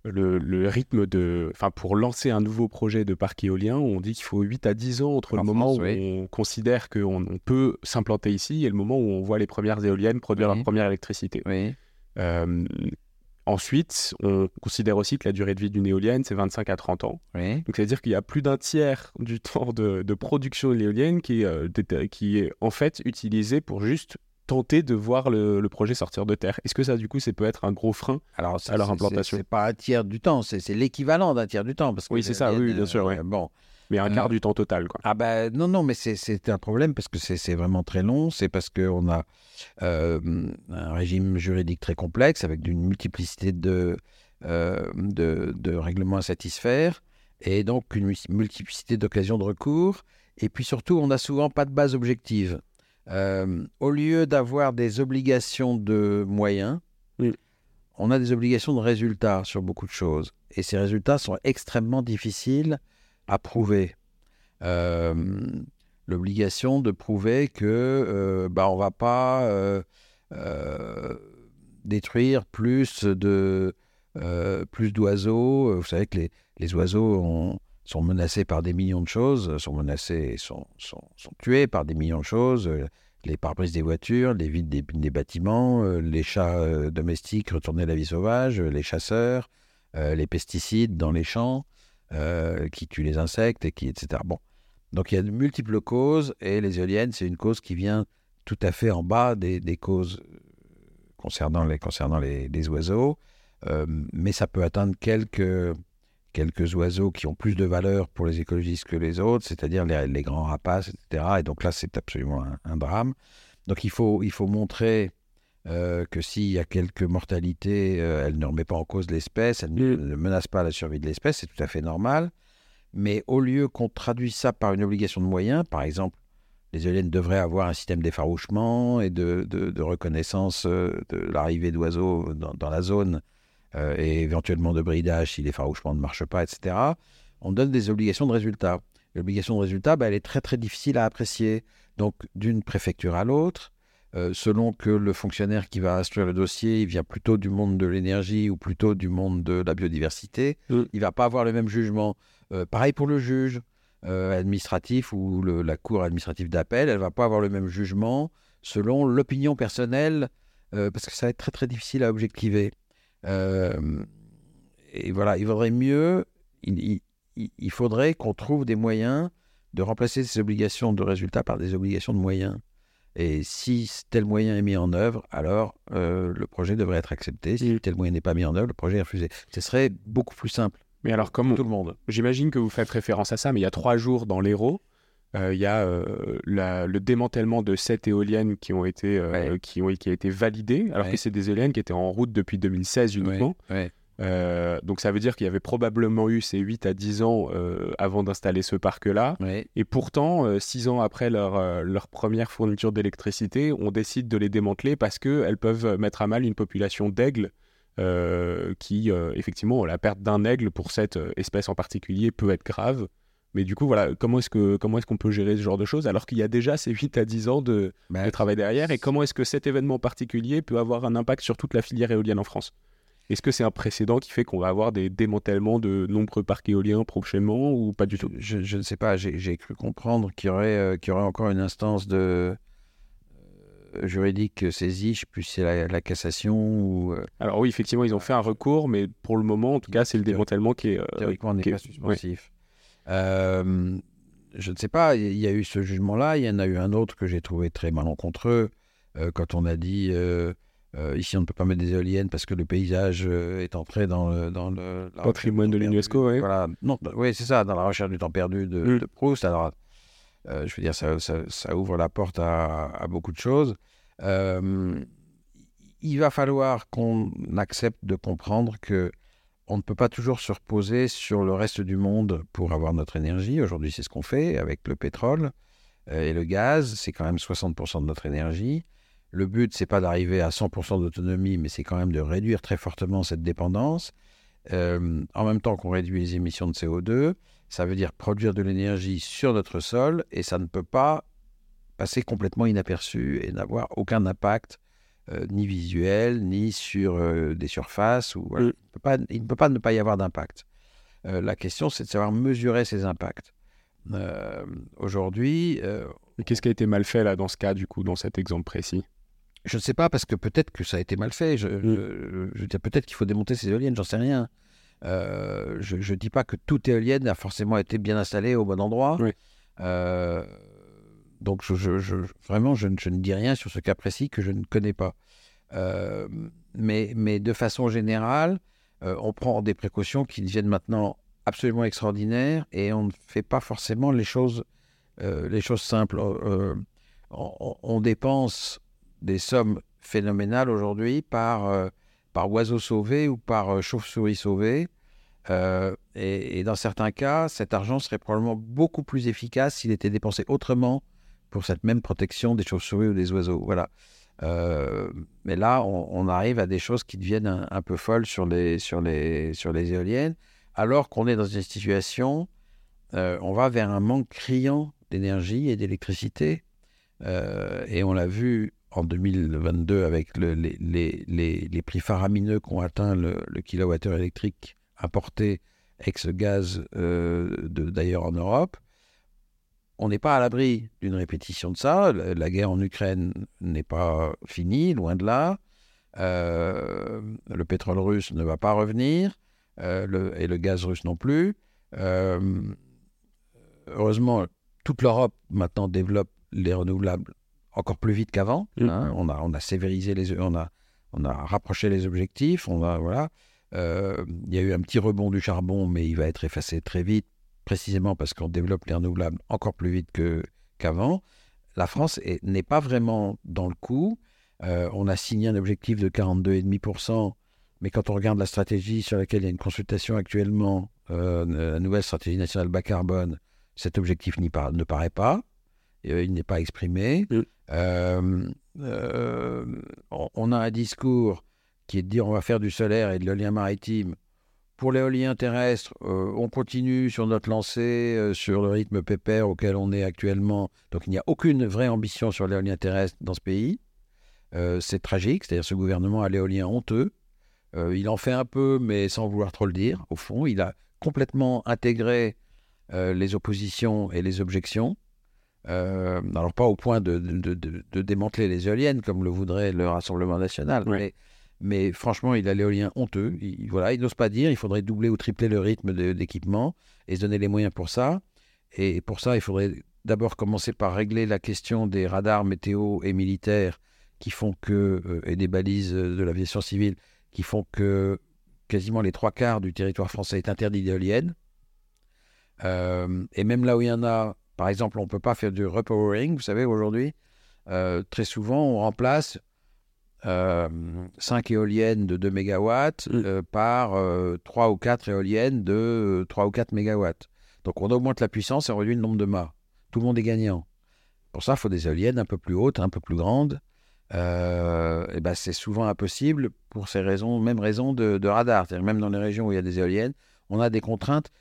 le, le rythme de... Enfin, pour lancer un nouveau projet de parc éolien, on dit qu'il faut 8 à 10 ans entre En le moment où oui. on considère qu'on on peut s'implanter ici et le moment où on voit les premières éoliennes produire Oui. leur première électricité. Oui. Euh, ensuite, on considère aussi que la durée de vie d'une éolienne, c'est 25 à 30 ans. Oui. Donc, c'est-à-dire qu'il y a plus d'un tiers du temps de, de production de l'éolienne qui, est, euh, déta- qui est en fait utilisé pour juste tenter de voir le, le projet sortir de terre. Est-ce que ça, du coup, ça peut être un gros frein Alors, c'est- à leur c'est- implantation. C'est c'est pas un tiers du temps, c'est c'est l'équivalent d'un tiers du temps. Parce que Oui, c'est ça, oui, bien sûr, euh, ouais. Bon. Mais un Euh, quart du temps total, quoi. Ah ben non, non, mais c'est- c'est un problème parce que c'est c'est vraiment très long. C'est parce qu'on a euh, un régime juridique très complexe avec une multiplicité de, euh, de, de règlements à satisfaire et donc une multi- multiplicité d'occasions de recours. Et puis surtout, on n'a souvent pas de base objective. Euh, au lieu d'avoir des obligations de moyens, Oui. on a des obligations de résultats sur beaucoup de choses. Et ces résultats sont extrêmement difficiles à prouver. Euh, L'obligation de prouver que euh, bah, on va pas euh, détruire plus de plus d'oiseaux. Vous savez que les, les oiseaux ont- sont menacés par des millions de choses, sont menacés, sont, sont, sont tués par des millions de choses. euh, Les pare-brises des voitures, les vides des, des bâtiments, euh, les chats euh, domestiques retournés à la vie sauvage, euh, les chasseurs, euh, les pesticides dans les champs euh, qui tuent les insectes, et qui, etc. Bon. Donc il y a de multiples causes et les éoliennes, c'est une cause qui vient tout à fait en bas des, des causes euh, concernant les, concernant les, les oiseaux. Euh, mais ça peut atteindre quelques, quelques oiseaux qui ont plus de valeur pour les écologistes que les autres, c'est-à-dire les, les grands rapaces, etc. Et donc là, c'est absolument un, un drame. Donc il faut, il faut montrer euh, que s'il y a quelques mortalités, euh, elle ne remet pas en cause l'espèce, elle ne, Mm. ne menace pas la survie de l'espèce, c'est tout à fait normal. Mais au lieu qu'on traduise ça par une obligation de moyens, par exemple, les éoliennes devraient avoir un système d'effarouchement et de, de- de reconnaissance euh, de l'arrivée d'oiseaux dans, dans la zone euh, et éventuellement de bridage si l'effarouchement ne marche pas, etc. On donne des obligations de résultat. L'obligation de résultat, bah, elle est très très difficile à apprécier. Donc d'une préfecture à l'autre, euh, selon que le fonctionnaire qui va instruire le dossier, il vient plutôt du monde de l'énergie ou plutôt du monde de la biodiversité, Mm. il va pas avoir le même jugement. Euh, pareil pour le juge euh, administratif ou le- la cour administrative d'appel, elle va pas avoir le même jugement selon l'opinion personnelle, parce que ça va être très très difficile à objectiver. Euh, et voilà, il vaudrait mieux, il, il- il- il faudrait qu'on trouve des moyens de remplacer ces obligations de résultats par des obligations de moyens. Et si tel moyen est mis en œuvre, alors euh, le projet devrait être accepté. Si tel moyen n'est pas mis en œuvre, le projet est refusé. Ce serait beaucoup plus simple Mais alors, comme tout le monde. j'imagine que vous faites référence à ça, mais il y a trois jours dans l'Hérault, il y a euh, la- le démantèlement de sept éoliennes qui ont été, euh, Ouais. qui ont, qui a été validé, alors Ouais. que c'est des éoliennes qui étaient en route depuis 2016 uniquement. Ouais. Euh, donc ça veut dire qu'il y avait probablement eu ces 8 à 10 ans euh, avant d'installer ce parc-là. Ouais. Et pourtant, 6 ans après leur, euh, leur première fourniture d'électricité, on décide de les démanteler parce qu'elles peuvent mettre à mal une population d'aigles euh, qui, euh, effectivement, la perte d'un aigle pour cette euh, espèce en particulier peut être grave. Mais du coup, voilà, comment est-ce que comment est-ce qu'on peut gérer ce genre de choses alors qu'il y a déjà ces 8 à 10 ans de, Bah, de travail derrière Et comment est-ce que cet événement particulier peut avoir un impact sur toute la filière éolienne en France? Est-ce que c'est un précédent qui fait qu'on va avoir des démantèlements de nombreux parcs éoliens prochainement ou pas du tout? Je, je ne sais pas, j'ai cru comprendre qu'il y, aurait, euh, qu'il y aurait encore une instance de euh, juridique saisie, je sais plus si c'est la, la cassation ou euh, Alors oui, effectivement, ils ont fait un recours, mais pour le moment, en tout cas, c'est le démantèlement qui est... euh, théoriquement n'est pas suspensif. Euh, je ne sais pas, il y a eu ce jugement-là, il y en a eu un autre que j'ai trouvé très malencontreux, euh, quand on a dit euh, ici on ne peut pas mettre des éoliennes parce que le paysage est entré dans le, dans le Patrimoine de l'UNESCO, ouais. Voilà, non, bah, oui, c'est ça, dans la recherche du temps perdu de, Mm. de Proust. Alors, je veux dire, ça, ça- ça ouvre la porte à, à beaucoup de choses. Il va falloir qu'on accepte de comprendre que on ne peut pas toujours se reposer sur le reste du monde pour avoir notre énergie. Aujourd'hui, c'est ce qu'on fait avec le pétrole euh, et le gaz. C'est quand même 60% de notre énergie. Le but, c'est pas d'arriver à 100% d'autonomie, mais c'est quand même de réduire très fortement cette dépendance. Euh, en même temps qu'on réduit les émissions de CO2, ça veut dire produire de l'énergie sur notre sol et ça ne peut pas passer complètement inaperçu et n'avoir aucun impact euh, ni visuel, ni sur euh, des surfaces. Ou, voilà. Mm. il, peut pas, il ne peut pas ne pas y avoir d'impact. Euh, la question, c'est de savoir mesurer ces impacts. Aujourd'hui, Mais Qu'est-ce qui a été mal fait là dans ce cas, du coup, dans cet exemple précis? Je ne sais pas, parce que peut-être que ça a été mal fait. Je, Mm. je- je peut-être qu'il faut démonter ces éoliennes, j'en sais rien. Je ne dis pas que toute éolienne a forcément été bien installée au bon endroit. Oui. Donc, vraiment, je, ne- dis rien sur ce cas précis que je ne connais pas. Euh, mais, de façon générale, euh, on prend des précautions qui deviennent maintenant absolument extraordinaires et on ne fait pas forcément les choses, euh, simples. On, dépense des sommes phénoménales aujourd'hui par, par oiseau sauvé ou par chauve-souris sauvée. Et dans certains cas, cet argent serait probablement beaucoup plus efficace s'il était dépensé autrement pour cette même protection des chauves-souris ou des oiseaux. Voilà. Euh, mais là, on, arrive à des choses qui deviennent un, peu folles sur les, sur les, sur les éoliennes, alors qu'on est dans une situation, euh, on va vers un manque criant d'énergie et d'électricité. Euh, et on l'a vu en 2022 avec le- les, les- les- prix faramineux qu'ont atteint le, le kilowattheure électrique importé ex-gaz euh, d'ailleurs en Europe. On n'est pas à l'abri d'une répétition de ça. La, guerre en Ukraine n'est pas finie, loin de là. Euh, le pétrole russe ne va pas revenir euh, le- et le gaz russe non plus. Euh, heureusement, toute l'Europe maintenant développe les renouvelables encore plus vite qu'avant. Mm. hein. On, a, on a sévérisé les, on a, on a rapproché les objectifs. On a, voilà. Il y a eu un petit rebond du charbon, mais il va être effacé très vite, précisément parce qu'on développe les renouvelables encore plus vite qu'avant. La France est- n'est pas vraiment dans le coup. Euh, on a signé un objectif de 42,5%, mais quand on regarde la stratégie sur laquelle il y a une consultation actuellement, euh, la nouvelle stratégie nationale bas carbone, cet objectif par- ne paraît pas. Euh, il n'est pas exprimé. Euh, euh, on- a un discours qui est de dire on va faire du solaire et de l'éolien maritime. Pour l'éolien terrestre, euh, on continue sur notre lancée, euh, sur le rythme pépère auquel on est actuellement. Donc il n'y a aucune vraie ambition sur l'éolien terrestre dans ce pays. Euh, c'est tragique, c'est-à-dire ce gouvernement a l'éolien honteux. Il en fait un peu, mais sans vouloir trop le dire. Au fond, il a complètement intégré les oppositions et les objections. Alors pas au point de, de- de- de démanteler les éoliennes comme le voudrait le Rassemblement national, mais, mais franchement, il a l'éolien honteux. Il, voilà, il n'ose pas dire. Il faudrait doubler ou tripler le rythme d'équipement et se donner les moyens pour ça. Et pour ça, il faudrait d'abord commencer par régler la question des radars météo et militaires qui font que, euh, et des balises de l'aviation civile, qui font que quasiment les trois quarts du territoire français est interdit d'éoliennes. Euh, et même là où il y en a, par exemple, on ne peut pas faire du repowering, vous savez, aujourd'hui, euh, très souvent, on remplace 5 éoliennes de 2 MW mm. par 3 ou 4 éoliennes de 3 ou 4 MW. Donc on augmente la puissance et on réduit le nombre de mâts. Tout le monde est gagnant. Pour ça, il faut des éoliennes un peu plus hautes, un peu plus grandes. Euh, et ben, c'est souvent impossible pour ces raisons, même raisons de, radar. Même dans les régions où il y a des éoliennes, on a des contraintes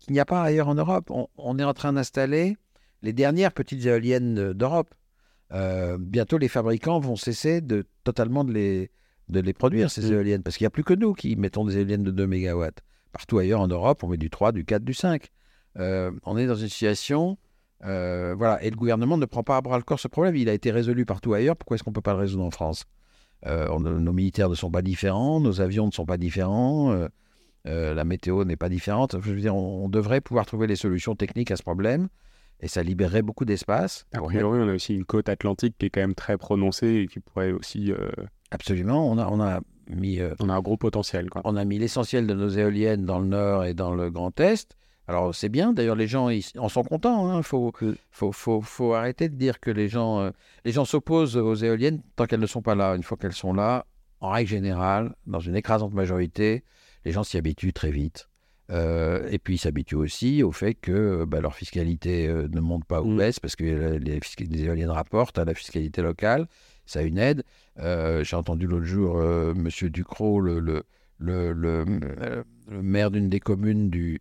qu'il n'y a pas ailleurs en Europe. On, est en train d'installer les dernières petites éoliennes d'Europe. Euh, bientôt, les fabricants vont cesser de, totalement de les, de les produire, ces mmh. éoliennes, parce qu'il n'y a plus que nous qui mettons des éoliennes de 2 MW. Partout ailleurs en Europe, on met du 3, du 4, du 5. Euh, on est dans une situation euh, voilà, et le gouvernement ne prend pas à bras le corps ce problème. Il a été résolu partout ailleurs. Pourquoi est-ce qu'on ne peut pas le résoudre en France? Nos militaires ne sont pas différents, nos avions ne sont pas différents, euh, la météo n'est pas différente. Je veux dire, on, devrait pouvoir trouver les solutions techniques à ce problème et ça libérerait beaucoup d'espace. A priori, on a aussi une côte atlantique qui est quand même très prononcée et qui pourrait aussi. Absolument, on a, on a mis. on a un gros potentiel. Quoi. On a mis l'essentiel de nos éoliennes dans le nord et dans le Grand Est. Alors c'est bien, d'ailleurs les gens ils en sont contents. Il hein. faut, faut, faut, faut, arrêter de dire que les gens euh, les gens s'opposent aux éoliennes tant qu'elles ne sont pas là. Une fois qu'elles sont là, en règle générale, dans une écrasante majorité, les gens s'y habituent très vite. Euh, et puis ils s'habituent aussi au fait que bah, leur fiscalité euh, ne monte pas ou mmh. baisse parce que les, les, éoliennes rapportent à la fiscalité locale. Ça a une aide. J'ai entendu l'autre jour Monsieur Ducrot, le, le, le, le maire d'une des communes du, euh,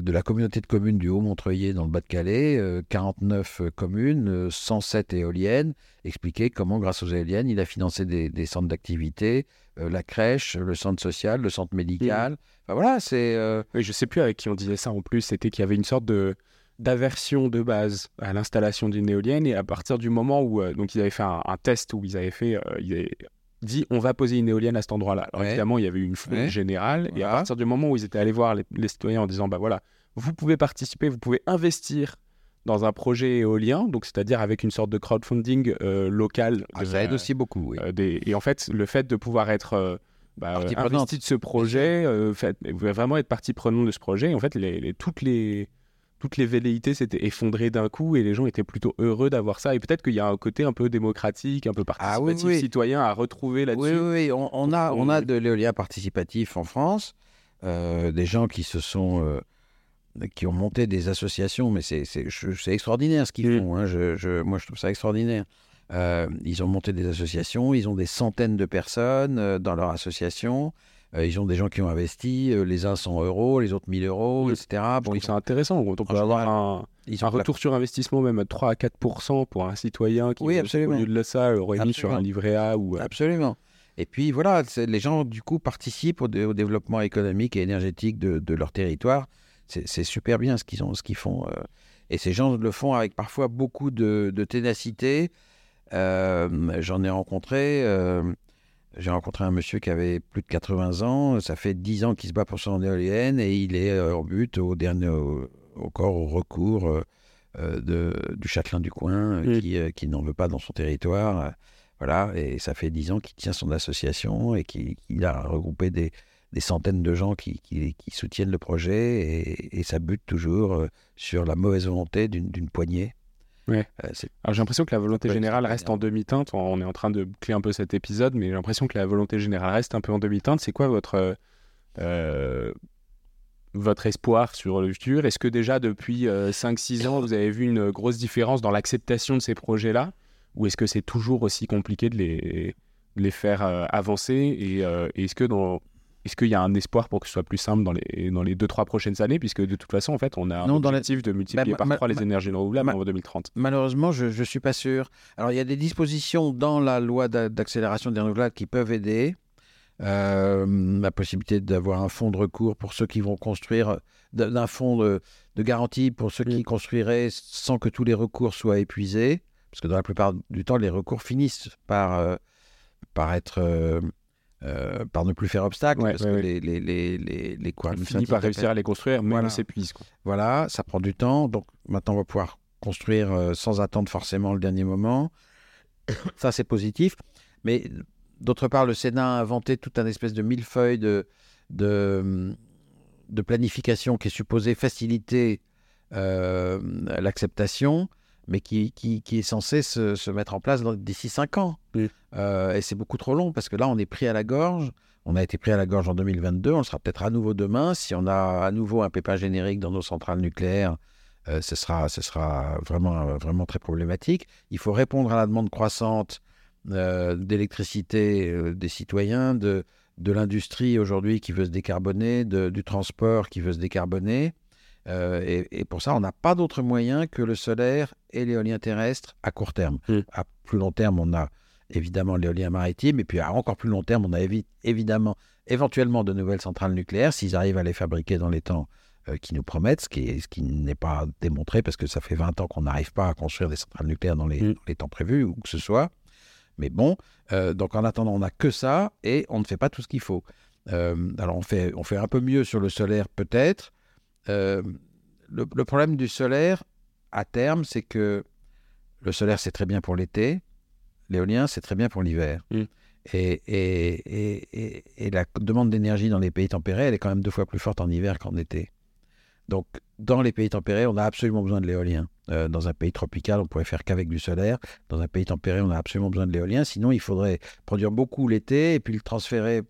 de la communauté de communes du Haut-Montreuil dans le Bas-de-Calais, 49 euh, communes, 107 euh, éoliennes, expliquer comment, grâce aux éoliennes, il a financé des, centres d'activité, la crèche, le centre social, le centre médical. Enfin, voilà, c'est. Oui, je sais plus avec qui on disait ça en plus, c'était qu'il y avait une sorte de d'aversion de base à l'installation d'une éolienne et à partir du moment où donc ils avaient fait un, test où ils avaient fait dit on va poser une éolienne à cet endroit-là. Alors évidemment, il y avait eu une foule générale. Et à partir du moment où ils étaient allés voir les, citoyens en disant bah voilà, vous pouvez participer, vous pouvez investir dans un projet éolien, donc c'est-à-dire avec une sorte de crowdfunding euh, local. Ah, ça aide aussi beaucoup. Oui. Euh, et en fait, le fait de pouvoir être euh, bah, investi de ce projet, fait, vraiment être partie prenante de ce projet, en fait, les, toutes les toutes les velléités s'étaient effondrées d'un coup et les gens étaient plutôt heureux d'avoir ça. Et peut-être qu'il y a un côté un peu démocratique, un peu ah participatif, citoyen à retrouver là-dessus. Oui, oui, on, a, on a de l'éolien participatif en France, euh, des gens qui se sont. Euh, qui ont monté des associations, mais c'est extraordinaire ce qu'ils mm. font. Hein. Je, moi, je trouve ça extraordinaire. Euh, ils ont monté des associations, ils ont des centaines de personnes dans leur association. Euh, ils ont des gens qui ont investi, euh, les uns 100 euros, les autres 1000 euros, etc. Bon, c'est intéressant. On peut avoir un, un retour sur investissement même à 3 à 4% pour un citoyen qui, oui, absolument. au lieu de ça, aurait mis sur un livret A. Ou, euh, Absolument. Et puis voilà, les gens du coup participent au, développement économique et énergétique de, leur territoire. C'est super bien ce qu'ils ce qu'ils font. et ces gens le font avec parfois beaucoup de, ténacité. J'en ai rencontré. J'ai rencontré un monsieur qui avait plus de 80 ans. Ça fait 10 ans qu'il se bat pour son éolienne et il est euh, en but au dernier, au, encore au recours euh, euh, de, du châtelain du coin qui, qui n'en veut pas dans son territoire. Voilà, et ça fait 10 ans qu'il tient son association et qu'il a regroupé des, des, centaines de gens qui, qui, soutiennent le projet et, et ça bute toujours sur la mauvaise volonté d'une poignée Ouais. Euh, Alors j'ai l'impression que la volonté générale reste en demi-teinte. On est en train de clé un peu cet épisode, mais j'ai l'impression que la volonté générale reste un peu en demi-teinte. C'est quoi votre euh, votre espoir sur le futur? Est-ce que déjà depuis 5-6 euh, ans, vous avez vu une grosse différence dans l'acceptation de ces projets-là? Ou est-ce que c'est toujours aussi compliqué de les, les faire avancer? Et est-ce que dans est-ce qu'il y a un espoir pour que ce soit plus simple dans les, dans les 2-3 prochaines années? Puisque de toute façon, en fait, on a un objectif de multiplier bah, par 3 les énergies renouvelables en 2030. Malheureusement, je ne suis pas sûr. Alors, il y a des dispositions dans la loi d'accélération des renouvelables qui peuvent aider. Euh, la possibilité d'avoir un fonds de recours pour ceux qui vont construire, d'un fonds de, garantie pour ceux qui construiraient sans que tous les recours soient épuisés. Parce que dans la plupart du temps, les recours finissent par, euh, par être. Euh, euh, par ne plus faire obstacle, parce que les, les, les, les, les finit par réussir à les construire, mais voilà. on s'épuise. Voilà, ça prend du temps. Donc maintenant, on va pouvoir construire sans attendre forcément le dernier moment. Ça, c'est positif. Mais d'autre part, le Sénat a inventé tout un espèce de millefeuille de, de, de planification qui est supposé faciliter l'acceptation mais qui, qui, qui, est censé se, se mettre en place d'ici 5 ans. Euh, et c'est beaucoup trop long parce que là, on est pris à la gorge. On a été pris à la gorge en 2022, on le sera peut-être à nouveau demain. Si on a à nouveau un pépin générique dans nos centrales nucléaires, euh, ce, sera, ce sera vraiment, vraiment très problématique. Il faut répondre à la demande croissante euh, d'électricité des citoyens, de, de l'industrie aujourd'hui qui veut se décarboner, de, du transport qui veut se décarboner. Euh, et, pour ça, on n'a pas d'autre moyen que le solaire et l'éolien terrestre à court terme. Mm. À plus long terme, on a évidemment l'éolien maritime, et puis à encore plus long terme, on a évidemment éventuellement de nouvelles centrales nucléaires, s'ils arrivent à les fabriquer dans les temps euh, qui nous promettent, ce qui, n'est pas démontré, parce que ça fait 20 ans qu'on n'arrive pas à construire des centrales nucléaires dans les, mm. les, temps prévus, ou que ce soit. Mais bon, euh, donc en attendant, on n'a que ça, et on ne fait pas tout ce qu'il faut. alors on fait, on fait un peu mieux sur le solaire peut-être, euh, le, problème du solaire, à terme, c'est que le solaire, c'est très bien pour l'été, l'éolien, c'est très bien pour l'hiver. Mm. Et, et, et, la demande d'énergie dans les pays tempérés, elle est quand même deux fois plus forte en hiver qu'en été. Donc, dans les pays tempérés, on a absolument besoin de l'éolien. Euh, dans un pays tropical, on pourrait faire qu'avec du solaire. Dans un pays tempéré, on a absolument besoin de l'éolien. Sinon, il faudrait produire beaucoup l'été et puis le transférer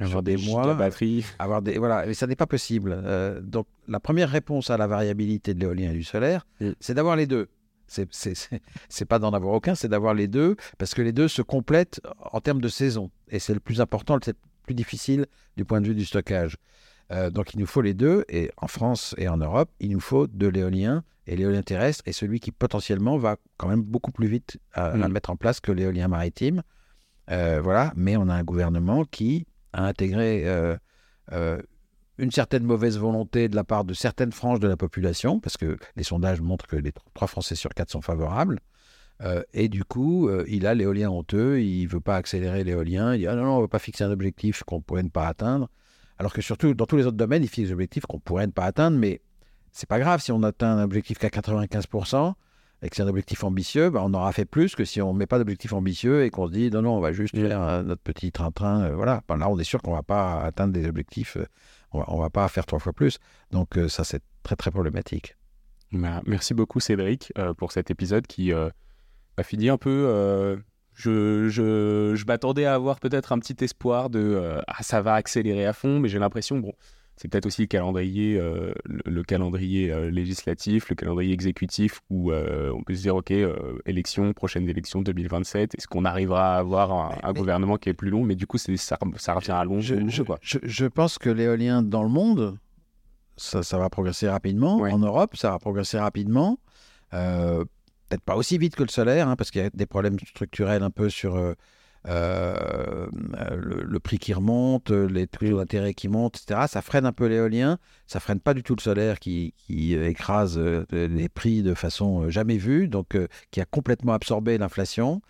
avoir des mois, batterie. avoir des voilà, mais ça n'est pas possible. Euh, donc la première réponse à la variabilité de l'éolien et du solaire, mm. c'est d'avoir les deux. C'est pas d'en avoir aucun, c'est d'avoir les deux, parce que les deux se complètent en termes de saison. Et c'est le plus important, le plus difficile du point de vue du stockage. Euh, donc il nous faut les deux, et en France et en Europe, il nous faut de l'éolien, et l'éolien terrestre est celui qui potentiellement va quand même beaucoup plus vite à, mm. mettre en place que l'éolien maritime. Euh, voilà, mais on a un gouvernement qui à intégrer euh, euh, une certaine mauvaise volonté de la part de certaines franges de la population, parce que les sondages montrent que les trois Français sur quatre sont favorables. Euh, et du coup, il a l'éolien honteux, il ne veut pas accélérer l'éolien, il dit ah non, non, on ne veut pas fixer un objectif qu'on pourrait ne pas atteindre. Alors que surtout, dans tous les autres domaines, il fixe des objectifs qu'on pourrait ne pas atteindre, mais c'est pas grave si on atteint un objectif qu'à 95%, et que c'est un objectif ambitieux, bah, on aura fait plus que si on ne met pas d'objectif ambitieux et qu'on se dit non, non, on va juste faire euh, notre petit train-train. Euh, voilà. Ben, là, on est sûr qu'on ne va pas atteindre des objectifs, euh, on ne va pas faire trois fois plus. Donc, ça, c'est très, très problématique. Bah, merci beaucoup, Cédric, pour cet épisode qui a fini un peu. je, je, je m'attendais à avoir peut-être un petit espoir de ah, ça va accélérer à fond, mais j'ai l'impression, bon, c'est peut-être aussi le calendrier, euh, le, calendrier euh, législatif, le calendrier exécutif où euh, on peut se dire ok, élection, prochaine élection 2027, est-ce qu'on arrivera à avoir un, gouvernement qui est plus long? Mais du coup, ça, ça revient à long. Je, je, pense que l'éolien dans le monde, ça, va progresser rapidement. En Europe, ça va progresser rapidement. peut-être pas aussi vite que le solaire, hein, parce qu'il y a des problèmes structurels un peu sur euh, le, prix qui remonte, les taux d'intérêt qui montent, etc. Ça freine un peu l'éolien, ça freine pas du tout le solaire qui, écrase euh, les prix de façon euh, jamais vue, donc qui a complètement absorbé l'inflation.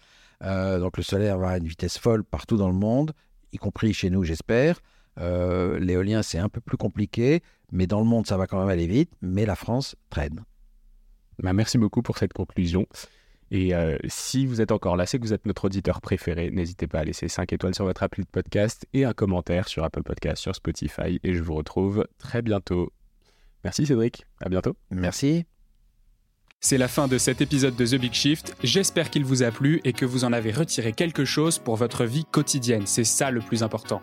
donc le solaire va à une vitesse folle partout dans le monde, y compris chez nous, j'espère. L'éolien, c'est un peu plus compliqué, mais dans le monde, ça va quand même aller vite, mais la France traîne. Bah, merci beaucoup pour cette conclusion. Et euh, si vous êtes encore là, c'est que vous êtes notre auditeur préféré. N'hésitez pas à laisser 5 étoiles sur votre appli de podcast et un commentaire sur Apple Podcast, sur Spotify. Et je vous retrouve très bientôt. Merci Cédric, à bientôt. Merci. C'est la fin de cet épisode de The Big Shift. J'espère qu'il vous a plu et que vous en avez retiré quelque chose pour votre vie quotidienne. C'est ça le plus important.